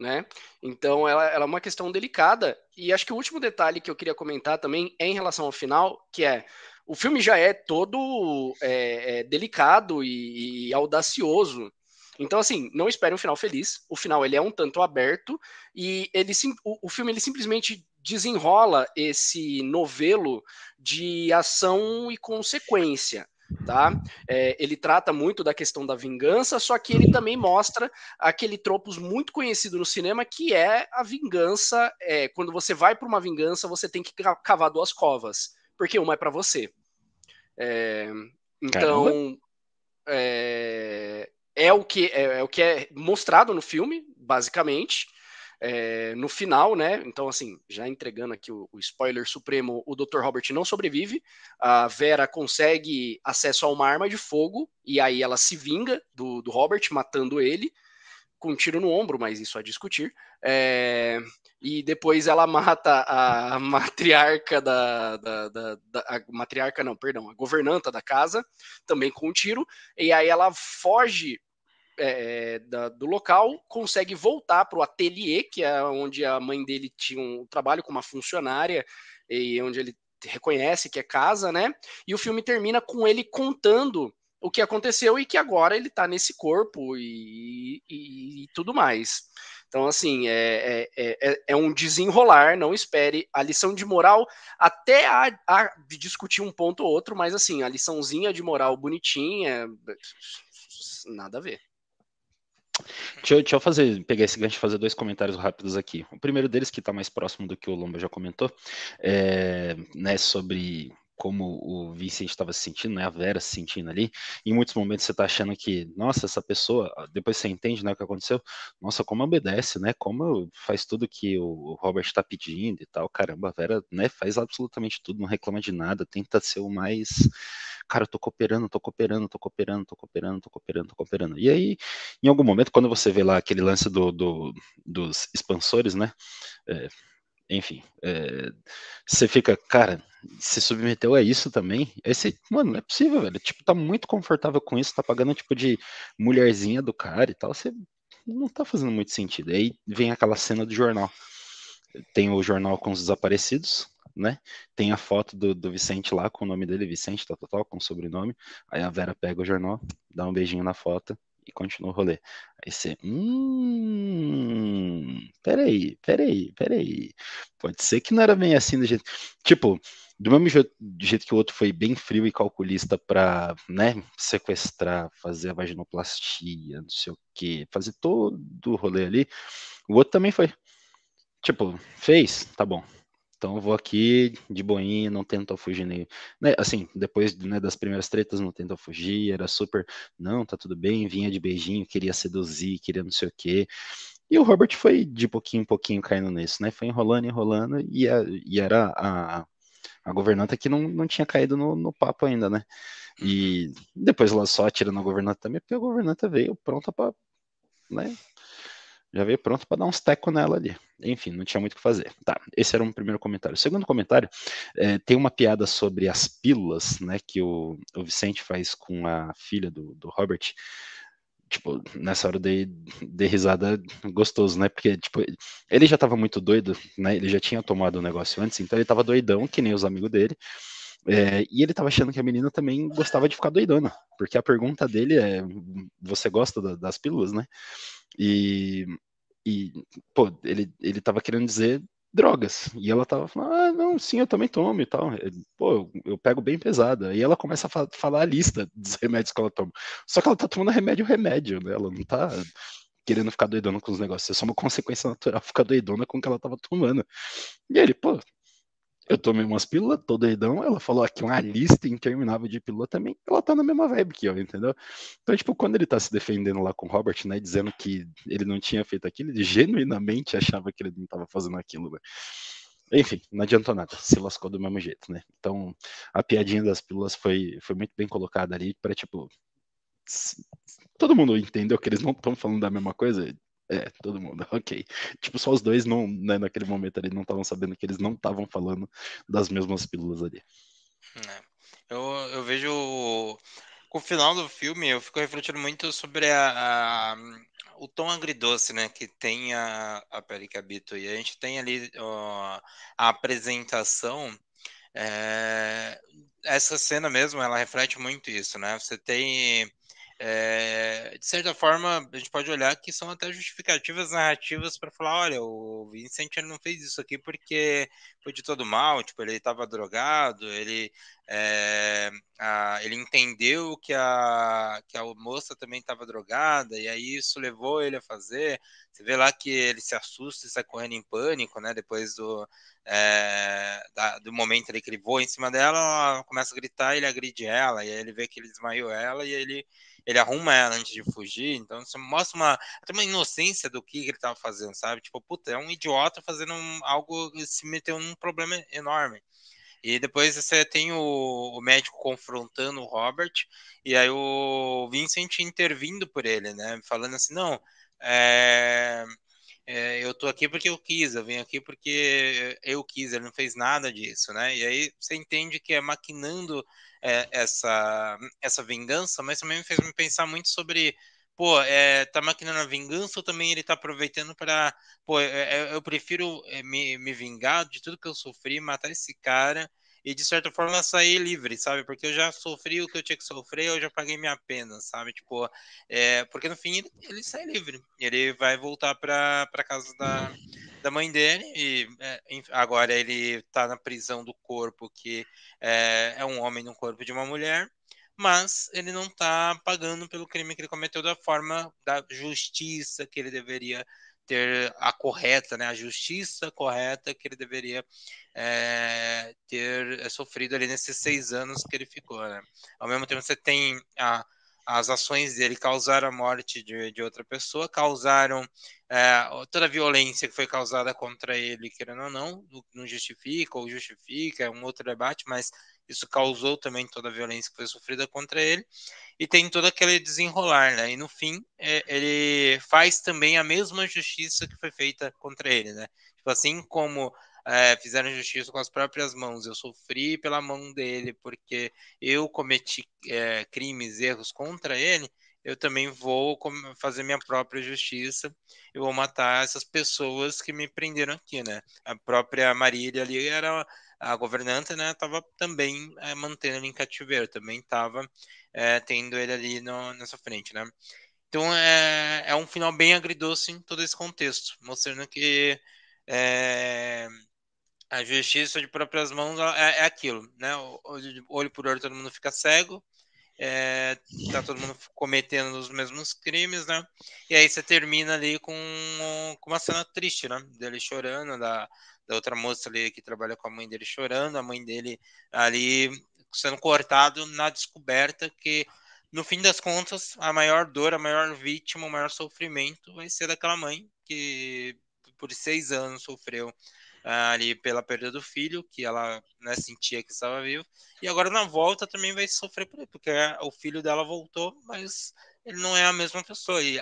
Speaker 2: Né? Então ela, ela é uma questão delicada. E acho que o último detalhe que eu queria comentar também é em relação ao final, que é o filme já é todo é, é, delicado e, e audacioso então, assim, não espere um final feliz. O final ele é um tanto aberto e ele o, o filme ele simplesmente desenrola esse novelo de ação e consequência. Tá? É, ele trata muito da questão da vingança, só que ele também mostra aquele tropos muito conhecido no cinema, que é a vingança. É, quando você vai para uma vingança, você tem que cavar duas covas, porque uma é para você. É, então, é, é o que é, é, o que é mostrado no filme, basicamente. É, no final, né? Então, assim, já entregando aqui o, o, spoiler supremo, o Dr. Robert não sobrevive. A Vera consegue acesso a uma arma de fogo e aí ela se vinga do, do Robert, matando ele com um tiro no ombro, mas isso a discutir. É, e depois ela mata a matriarca da, da, da, da, matriarca não, perdão, a governanta da casa, também com um tiro. E aí ela foge é, da, do local, consegue voltar para o ateliê, que é onde a mãe dele tinha um trabalho com uma funcionária e onde ele reconhece que é casa, né? E o filme termina com ele contando o que aconteceu e que agora ele está nesse corpo e, e, e, tudo mais. Então, assim, é, é, é, é, um desenrolar, não espere a lição de moral, até a, a discutir um ponto ou outro, mas assim, a liçãozinha de moral bonitinha, nada a ver.
Speaker 3: Deixa eu, deixa eu, fazer, pegar esse gancho e fazer dois comentários rápidos aqui. O primeiro deles, que está mais próximo do que o Lomba já comentou, é né, sobre como o Vicente estava se sentindo, né, a Vera se sentindo ali. Em muitos momentos você está achando que, nossa, essa pessoa, depois você entende né, o que aconteceu, nossa, como obedece, né, como faz tudo que o Robert está pedindo e tal. Caramba, a Vera né, faz absolutamente tudo, não reclama de nada, tenta ser o mais cara, eu tô cooperando, tô cooperando, tô cooperando, tô cooperando, tô cooperando, tô cooperando. E aí, em algum momento, quando você vê lá aquele lance do, do dos expansores, né? É, enfim, é, você fica, cara, se submeteu a isso também? Esse, mano, não é possível, velho. Tipo, tá muito confortável com isso, tá pagando tipo de mulherzinha do cara e tal. Você não tá fazendo muito sentido. Aí vem aquela cena do jornal. Tem o jornal com os desaparecidos, né? Tem a foto do, do Vicente lá com o nome dele, Vicente, tal, tal, tal, com o sobrenome. Aí a Vera pega o jornal, dá um beijinho na foto e continua o rolê. Aí você, hum, peraí, peraí, peraí. Pode ser que não era bem assim do jeito. Tipo, do mesmo jeito, do jeito que o outro foi bem frio e calculista para, né, sequestrar, fazer a vaginoplastia, não sei o que, fazer todo o rolê ali, o outro também foi. Tipo, fez, tá bom, então eu vou aqui de boinha, não tentou fugir nem. Né, assim, depois né, das primeiras tretas, não tentou fugir, era super. Não, tá tudo bem, vinha de beijinho, queria seduzir, queria não sei o quê. E o Robert foi de pouquinho em pouquinho caindo nisso, né? Foi enrolando, enrolando, e, a, e era a, a governanta que não, não tinha caído no, no papo ainda, né? E depois ela só atirando a governanta também, porque a governanta veio pronta para né, já veio pronto para dar uns tecos nela ali. Enfim, não tinha muito o que fazer. Tá, esse era um primeiro comentário. O segundo comentário, é, tem uma piada sobre as pílulas, né, que o, o Vicente faz com a filha do, do Robert. Tipo, nessa hora eu dei, dei risada gostoso, né? Porque, tipo, ele já tava muito doido, né? Ele já tinha tomado o negócio antes, então ele tava doidão, que nem os amigos dele. É, e ele tava achando que a menina também gostava de ficar doidona, porque a pergunta dele é: você gosta da, das pílulas, né? E, e pô, ele, ele tava querendo dizer drogas. E ela tava falando, ah, não, sim, eu também tomo e tal. Pô, eu, eu pego bem pesada. E ela começa a fa falar a lista dos remédios que ela toma. Só que ela tá tomando remédio remédio, né? Ela não tá querendo ficar doidona com os negócios. É só uma consequência natural ficar doidona com o que ela tava tomando. E ele, pô, eu tomei umas pílulas, tô doidão. Ela falou aqui uma lista interminável de pílula também. Ela tá na mesma vibe que eu, entendeu? Então, tipo, quando ele tá se defendendo lá com o Robert, né, dizendo que ele não tinha feito aquilo, ele genuinamente achava que ele não tava fazendo aquilo, né? Enfim, não adiantou nada, se lascou do mesmo jeito, né? Então, a piadinha das pílulas foi, foi muito bem colocada ali para tipo. Todo mundo entendeu que eles não estão falando da mesma coisa? É, todo mundo, ok. Tipo, só os dois não, né, naquele momento ali não estavam sabendo que eles não estavam falando das mesmas pílulas ali.
Speaker 1: É. Eu, eu vejo com o final do filme, eu fico refletindo muito sobre a, a o tom agridoce, né, que tem a, a Pericabito. E a gente tem ali ó, a apresentação. É, essa cena mesmo, ela reflete muito isso, né? Você tem é, de certa forma, a gente pode olhar que são até justificativas narrativas para falar, olha, o Vincent ele não fez isso aqui porque foi de todo mal, tipo, ele estava drogado, ele, é, a, ele entendeu que a, que a moça também estava drogada, e aí isso levou ele a fazer. Você vê lá que ele se assusta e sai correndo em pânico, né? Depois do, é, da, do momento ali que ele voa em cima dela, ela começa a gritar, ele agride ela, e aí ele vê que ele desmaiou ela, e ele ele arruma ela antes de fugir, então você mostra uma, até uma inocência do que ele estava fazendo, sabe? Tipo, puta, é um idiota fazendo um, algo, se meteu num problema enorme. E depois você tem o, o, médico confrontando o Robert, e aí o Vincent intervindo por ele, né? Falando assim, não, é, é, eu tô aqui porque eu quis, eu venho aqui porque eu quis, ele não fez nada disso, né? E aí você entende que é maquinando é, essa, essa vingança, mas também me fez me pensar muito sobre, pô, é, tá maquinando a vingança ou também ele tá aproveitando para, pô, é, é, eu prefiro é, me, me vingar de tudo que eu sofri, matar esse cara e de certa forma sair livre, sabe? Porque eu já sofri o que eu tinha que sofrer, eu já paguei minha pena, sabe? Tipo, é, porque no fim ele, ele sai livre, ele vai voltar para casa da, da mãe dele e é, agora ele tá na prisão do corpo que é, é um homem no corpo de uma mulher mas ele não está pagando pelo crime que ele cometeu da forma da justiça que ele deveria ter a correta, né, a justiça correta que ele deveria é, ter é, sofrido ali nesses seis anos que ele ficou. Né? Ao mesmo tempo, você tem a, as ações dele causaram a morte de, de outra pessoa, causaram é, toda a violência que foi causada contra ele, querendo ou não, não justifica ou justifica, é um outro debate, mas isso causou também toda a violência que foi sofrida contra ele, e tem todo aquele desenrolar, né? E no fim, é, ele faz também a mesma justiça que foi feita contra ele, né? Tipo assim como é, fizeram justiça com as próprias mãos, eu sofri pela mão dele porque eu cometi é, crimes, erros contra ele, eu também vou fazer minha própria justiça, eu vou matar essas pessoas que me prenderam aqui, né? A própria Marília ali era a governanta, né, estava também é, mantendo ele em cativeiro, também estava é, tendo ele ali no, nessa frente, né. Então é, é um final bem agridoce em todo esse contexto, mostrando que é, a justiça de próprias mãos é, é aquilo, né, olho por olho todo mundo fica cego, é, tá todo mundo cometendo os mesmos crimes, né? E aí você termina ali com, com uma cena triste, né? Dele chorando, da, da outra moça ali que trabalha com a mãe dele chorando, a mãe dele ali sendo cortado na descoberta que no fim das contas a maior dor, a maior vítima, o maior sofrimento vai ser daquela mãe que por seis anos sofreu ali pela perda do filho, que ela né, sentia que estava vivo, e agora na volta também vai sofrer por ele, porque o filho dela voltou, mas ele não é a mesma pessoa, e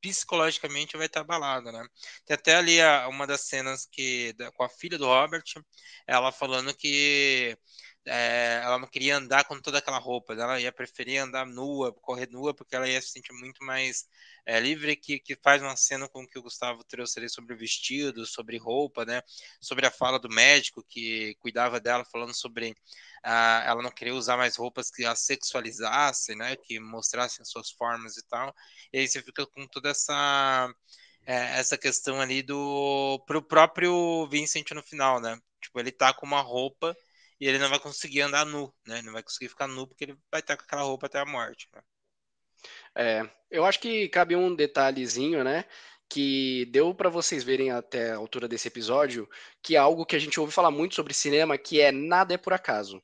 Speaker 1: psicologicamente vai estar abalada, né? Tem até ali a, uma das cenas que com a filha do Robert, ela falando que é, ela não queria andar com toda aquela roupa, ela ia preferir andar nua, correr nua, porque ela ia se sentir muito mais é, livre, que, que faz uma cena com que o Gustavo trouxe ali sobre vestido, sobre roupa, né? Sobre a fala do médico que cuidava dela, falando sobre ah, ela não queria usar mais roupas que a sexualizassem, né? Que mostrassem suas formas e tal. E aí você fica com toda essa é, essa questão ali do pro próprio Vincent no final, né? Tipo, ele tá com uma roupa e ele não vai conseguir andar nu, né? Não vai conseguir ficar nu porque ele vai estar com aquela roupa até a morte. Né?
Speaker 2: É, eu acho que cabe um detalhezinho, né? que deu para vocês verem até a altura desse episódio que é algo que a gente ouve falar muito sobre cinema, que é nada é por acaso.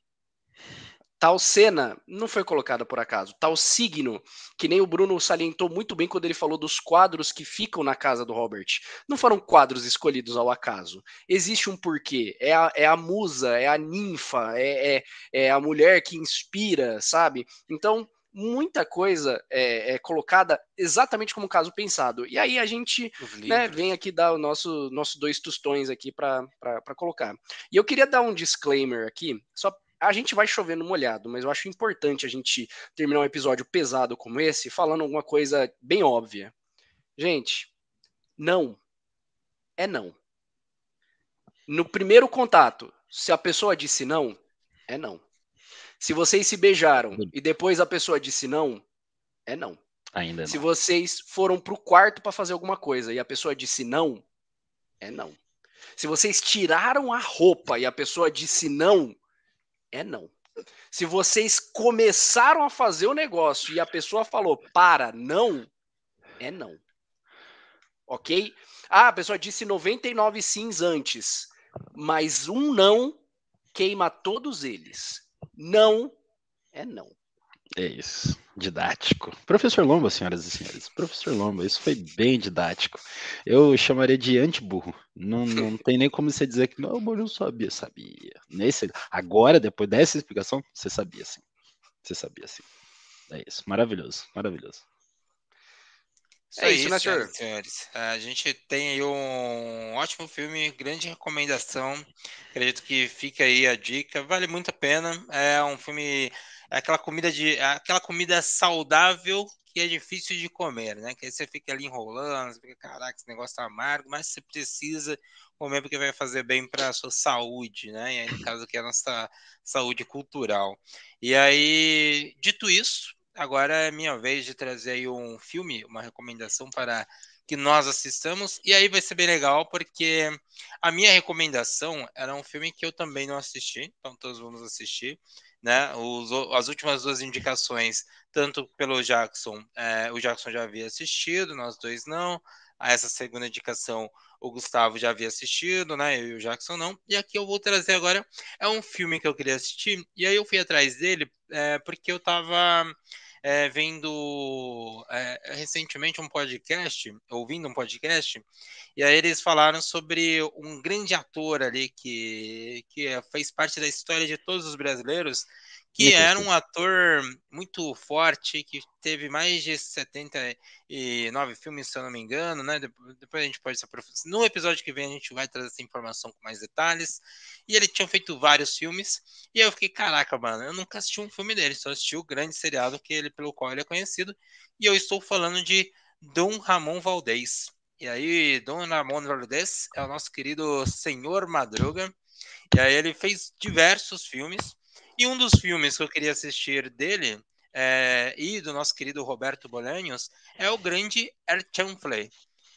Speaker 2: Tal cena não foi colocada por acaso. Tal signo, que nem o Bruno salientou muito bem quando ele falou dos quadros que ficam na casa do Robert. Não foram quadros escolhidos ao acaso. Existe um porquê. É a, é a musa, é a ninfa, é, é, é a mulher que inspira, sabe? Então, muita coisa é, é, colocada exatamente como caso pensado. E aí a gente né, vem aqui dar o nosso, nosso dois tostões aqui para colocar. E eu queria dar um disclaimer aqui, só a gente vai chovendo molhado, mas eu acho importante a gente terminar um episódio pesado como esse falando alguma coisa bem óbvia. Gente, não é não. No primeiro contato, se a pessoa disse não, é não. Se vocês se beijaram e depois a pessoa disse não, é não.
Speaker 3: Ainda não.
Speaker 2: Se vocês foram pro quarto para fazer alguma coisa e a pessoa disse não, é não. Se vocês tiraram a roupa e a pessoa disse não, é não. Se vocês começaram a fazer o negócio e a pessoa falou para, não, é não. Ok? Ah, a pessoa disse 99 sims antes, mas um não queima todos eles. Não é não.
Speaker 3: É isso. Didático. Professor Lomba, senhoras e senhores. Professor Lomba, isso foi bem didático. Eu chamaria de anti-burro. Não, não tem nem como você dizer que não, eu não sabia, sabia. Nesse, agora, depois dessa explicação, você sabia sim. Você sabia sim. É isso. Maravilhoso, maravilhoso.
Speaker 1: É, isso, né, senhor? senhores. A gente tem aí um ótimo filme, grande recomendação. Acredito que fica aí a dica, vale muito a pena. É um filme, é aquela comida de, é aquela comida saudável que é difícil de comer, né? Que aí você fica ali enrolando, você fica, caraca, esse negócio tá amargo, mas você precisa comer porque vai fazer bem para a sua saúde, né? E aí, no caso aqui, é a nossa saúde cultural. E aí, dito isso, agora é minha vez de trazer aí um filme, uma recomendação para que nós assistamos. E aí vai ser bem legal, porque a minha recomendação era um filme que eu também não assisti, então todos vamos assistir. Né? Os, as últimas duas indicações, tanto pelo Jackson, é, o Jackson já havia assistido, nós dois não. A essa segunda indicação, o Gustavo já havia assistido, né? Eu e o Jackson não. E aqui eu vou trazer agora é um filme que eu queria assistir. E aí eu fui atrás dele é, porque eu tava é, vendo é, recentemente um podcast, ouvindo um podcast, e aí eles falaram sobre um grande ator ali que, que fez parte da história de todos os brasileiros, que era um ator muito forte, que teve mais de 79 filmes, se eu não me engano, né? Depois a gente pode se aprofundar. No episódio que vem a gente vai trazer essa informação com mais detalhes. E ele tinha feito vários filmes, e eu fiquei, caraca, mano, eu nunca assisti um filme dele, só assisti o grande seriado que ele, pelo qual ele é conhecido, e eu estou falando de Dom Ramon Valdez. E aí, Dom Ramon Valdez é o nosso querido Senhor Madruga, e aí ele fez diversos filmes, e um dos filmes que eu queria assistir dele é, e do nosso querido Roberto Bolanhos é o grande Erchanfle.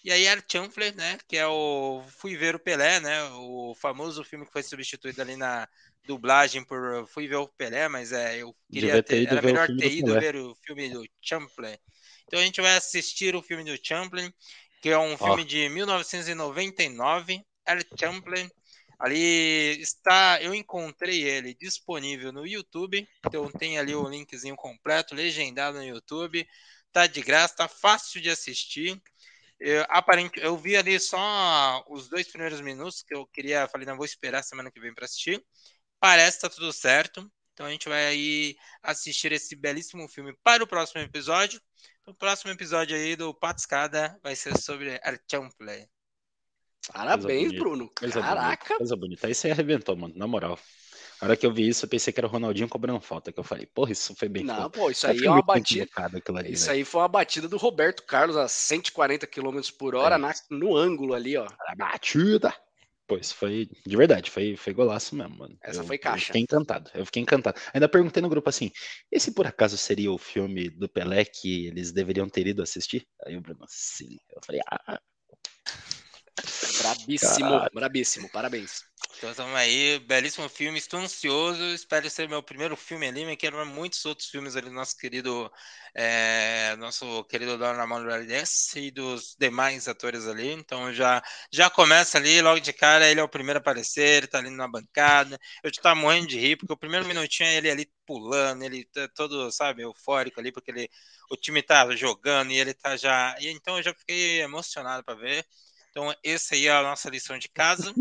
Speaker 1: E aí Erchanfle, né, que é o Fui Ver o Pelé, né, o famoso filme que foi substituído ali na dublagem por Fui Ver o Pelé, mas é, eu queria ter, ter era melhor ter ido ver o filme do Champlin. Então a gente vai assistir o filme do Champlin, que é um filme de 1999, Erchanfle, Ali está, eu encontrei ele disponível no YouTube, então tem ali o linkzinho completo, legendado no YouTube, tá de graça, tá fácil de assistir. Eu, aparente, eu vi ali só os dois primeiros minutos que eu queria, falei, não vou esperar semana que vem para assistir. Parece que tá tudo certo. Então a gente vai aí assistir esse belíssimo filme para o próximo episódio. Então, o próximo episódio aí do Patscada vai ser sobre Archamplay.
Speaker 2: Parabéns, Bruno.
Speaker 3: Coisa
Speaker 2: Caraca.
Speaker 3: Bonita, coisa bonita. Aí você arrebentou, mano, na moral. A hora que eu vi isso, eu pensei que era o Ronaldinho cobrando falta. Que eu falei, porra, isso foi bem
Speaker 2: Não, pô, isso aí é uma batida. Ali, isso aí foi uma batida do Roberto Carlos a 140 km por hora é. na, no ângulo ali, ó.
Speaker 3: A batida. Pô, isso foi de verdade, foi, foi golaço mesmo, mano.
Speaker 2: Essa
Speaker 3: eu,
Speaker 2: foi caixa.
Speaker 3: Eu fiquei encantado, eu fiquei encantado. Ainda perguntei no grupo assim: esse por acaso seria o filme do Pelé que eles deveriam ter ido assistir? Aí o Bruno, sim. Eu falei, ah,
Speaker 2: Brabíssimo, Caralho. brabíssimo, parabéns.
Speaker 1: Então estamos aí, belíssimo filme, estou ansioso, espero ser meu primeiro filme ali, me quero ver muitos outros filmes ali do nosso querido, é, nosso querido Don Rodrigues e dos demais atores ali, então já, já começa ali, logo de cara, ele é o primeiro a aparecer, ele tá ali na bancada, eu já tava morrendo de rir, porque o primeiro minutinho é ele ali pulando, ele tá todo, sabe, eufórico ali, porque ele, o time tá jogando e ele tá já, e então eu já fiquei emocionado para ver, então, essa aí é a nossa lição de casa.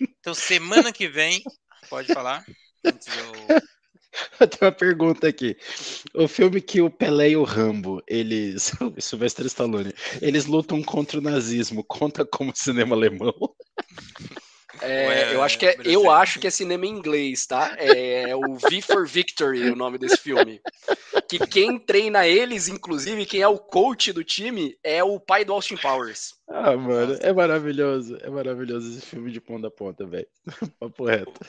Speaker 1: Então, semana que vem, pode falar. Antes eu...
Speaker 3: eu tenho uma pergunta aqui. O filme que o Pelé e o Rambo, eles. O Sylvester Stallone, eles lutam contra o nazismo, conta como cinema alemão?
Speaker 2: É, eu acho que é, eu acho que é cinema em inglês, tá? É, é, o V for Victory, o nome desse filme. Que quem treina eles, inclusive, quem é o coach do time, é o pai do Austin Powers.
Speaker 3: Ah, mano, é maravilhoso. É maravilhoso esse filme de ponta a ponta, velho. Papo reto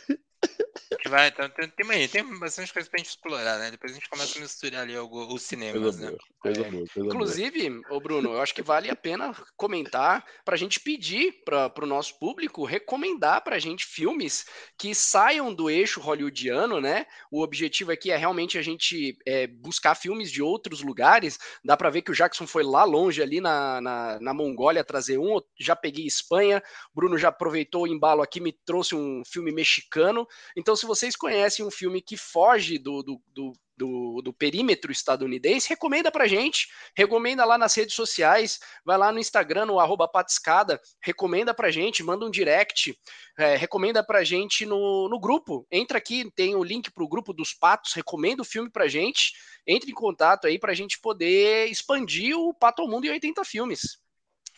Speaker 1: vai, então, tem, tem, tem bastante coisa pra gente explorar, né? Depois a gente começa a misturar ali os cinemas,
Speaker 3: coisa
Speaker 1: né?
Speaker 3: Boa, coisa é. boa, coisa
Speaker 2: Inclusive, boa. Ô Bruno, eu acho que vale a pena comentar pra gente pedir pra, pro nosso público recomendar pra gente filmes que saiam do eixo hollywoodiano, né? O objetivo aqui é realmente a gente é, buscar filmes de outros lugares. Dá pra ver que o Jackson foi lá longe, ali na, na, na Mongólia, trazer um. Já peguei Espanha. Bruno já aproveitou o embalo aqui, me trouxe um filme mexicano. Então, se vocês conhecem um filme que foge do, do, do do, do, perímetro estadunidense, recomenda pra gente, recomenda lá nas redes sociais, vai lá no Instagram, no arroba patiscada, recomenda pra gente, manda um direct, é, recomenda pra gente no, no grupo, entra aqui, tem o link pro grupo dos patos, recomenda o filme pra gente, entre em contato aí pra gente poder expandir o Pato ao Mundo em 80 filmes.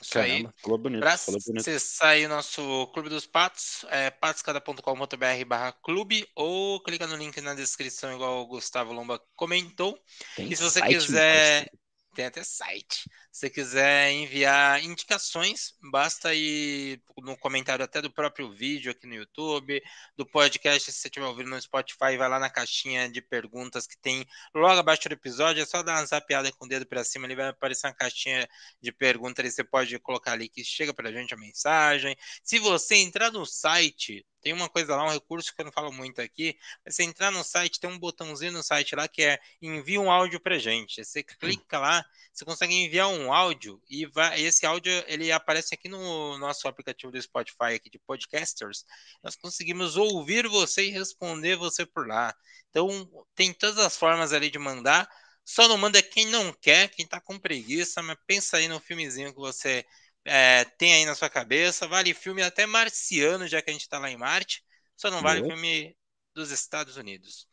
Speaker 1: Isso Caramba, aí. Falou bonito, pra falou bonito. acessar nosso Clube dos Patos, é patscada.com.br barra clube ou clica no link na descrição, igual o Gustavo Lomba comentou. Tem e se você quiser. Tem até site. Se você quiser enviar indicações, basta ir no comentário até do próprio vídeo aqui no YouTube, do podcast, se você estiver ouvindo no Spotify, vai lá na caixinha de perguntas que tem logo abaixo do episódio, é só dar uma zapiada com o dedo para cima, ele vai aparecer uma caixinha de perguntas, você pode colocar ali que chega para a gente a mensagem. Se você entrar no site tem uma coisa lá, um recurso que eu não falo muito aqui. Mas você entrar no site, tem um botãozinho no site lá que é envia um áudio pra gente. Você clica lá, você consegue enviar um áudio e vai, esse áudio ele aparece aqui no nosso aplicativo do Spotify aqui de podcasters. Nós conseguimos ouvir você e responder você por lá. Então tem todas as formas ali de mandar. Só não manda quem não quer, quem tá com preguiça, mas pensa aí no filmezinho que você é, tem aí na sua cabeça. Vale filme até marciano, já que a gente está lá em Marte. Só não vale filme dos Estados Unidos.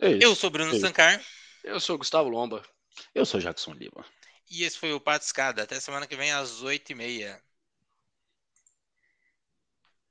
Speaker 1: É eu sou Bruno é Sancar.
Speaker 2: Eu sou Gustavo Lomba.
Speaker 3: Eu sou Jackson Lima.
Speaker 1: E esse foi o Pato Escada. Até semana que vem às 8h30.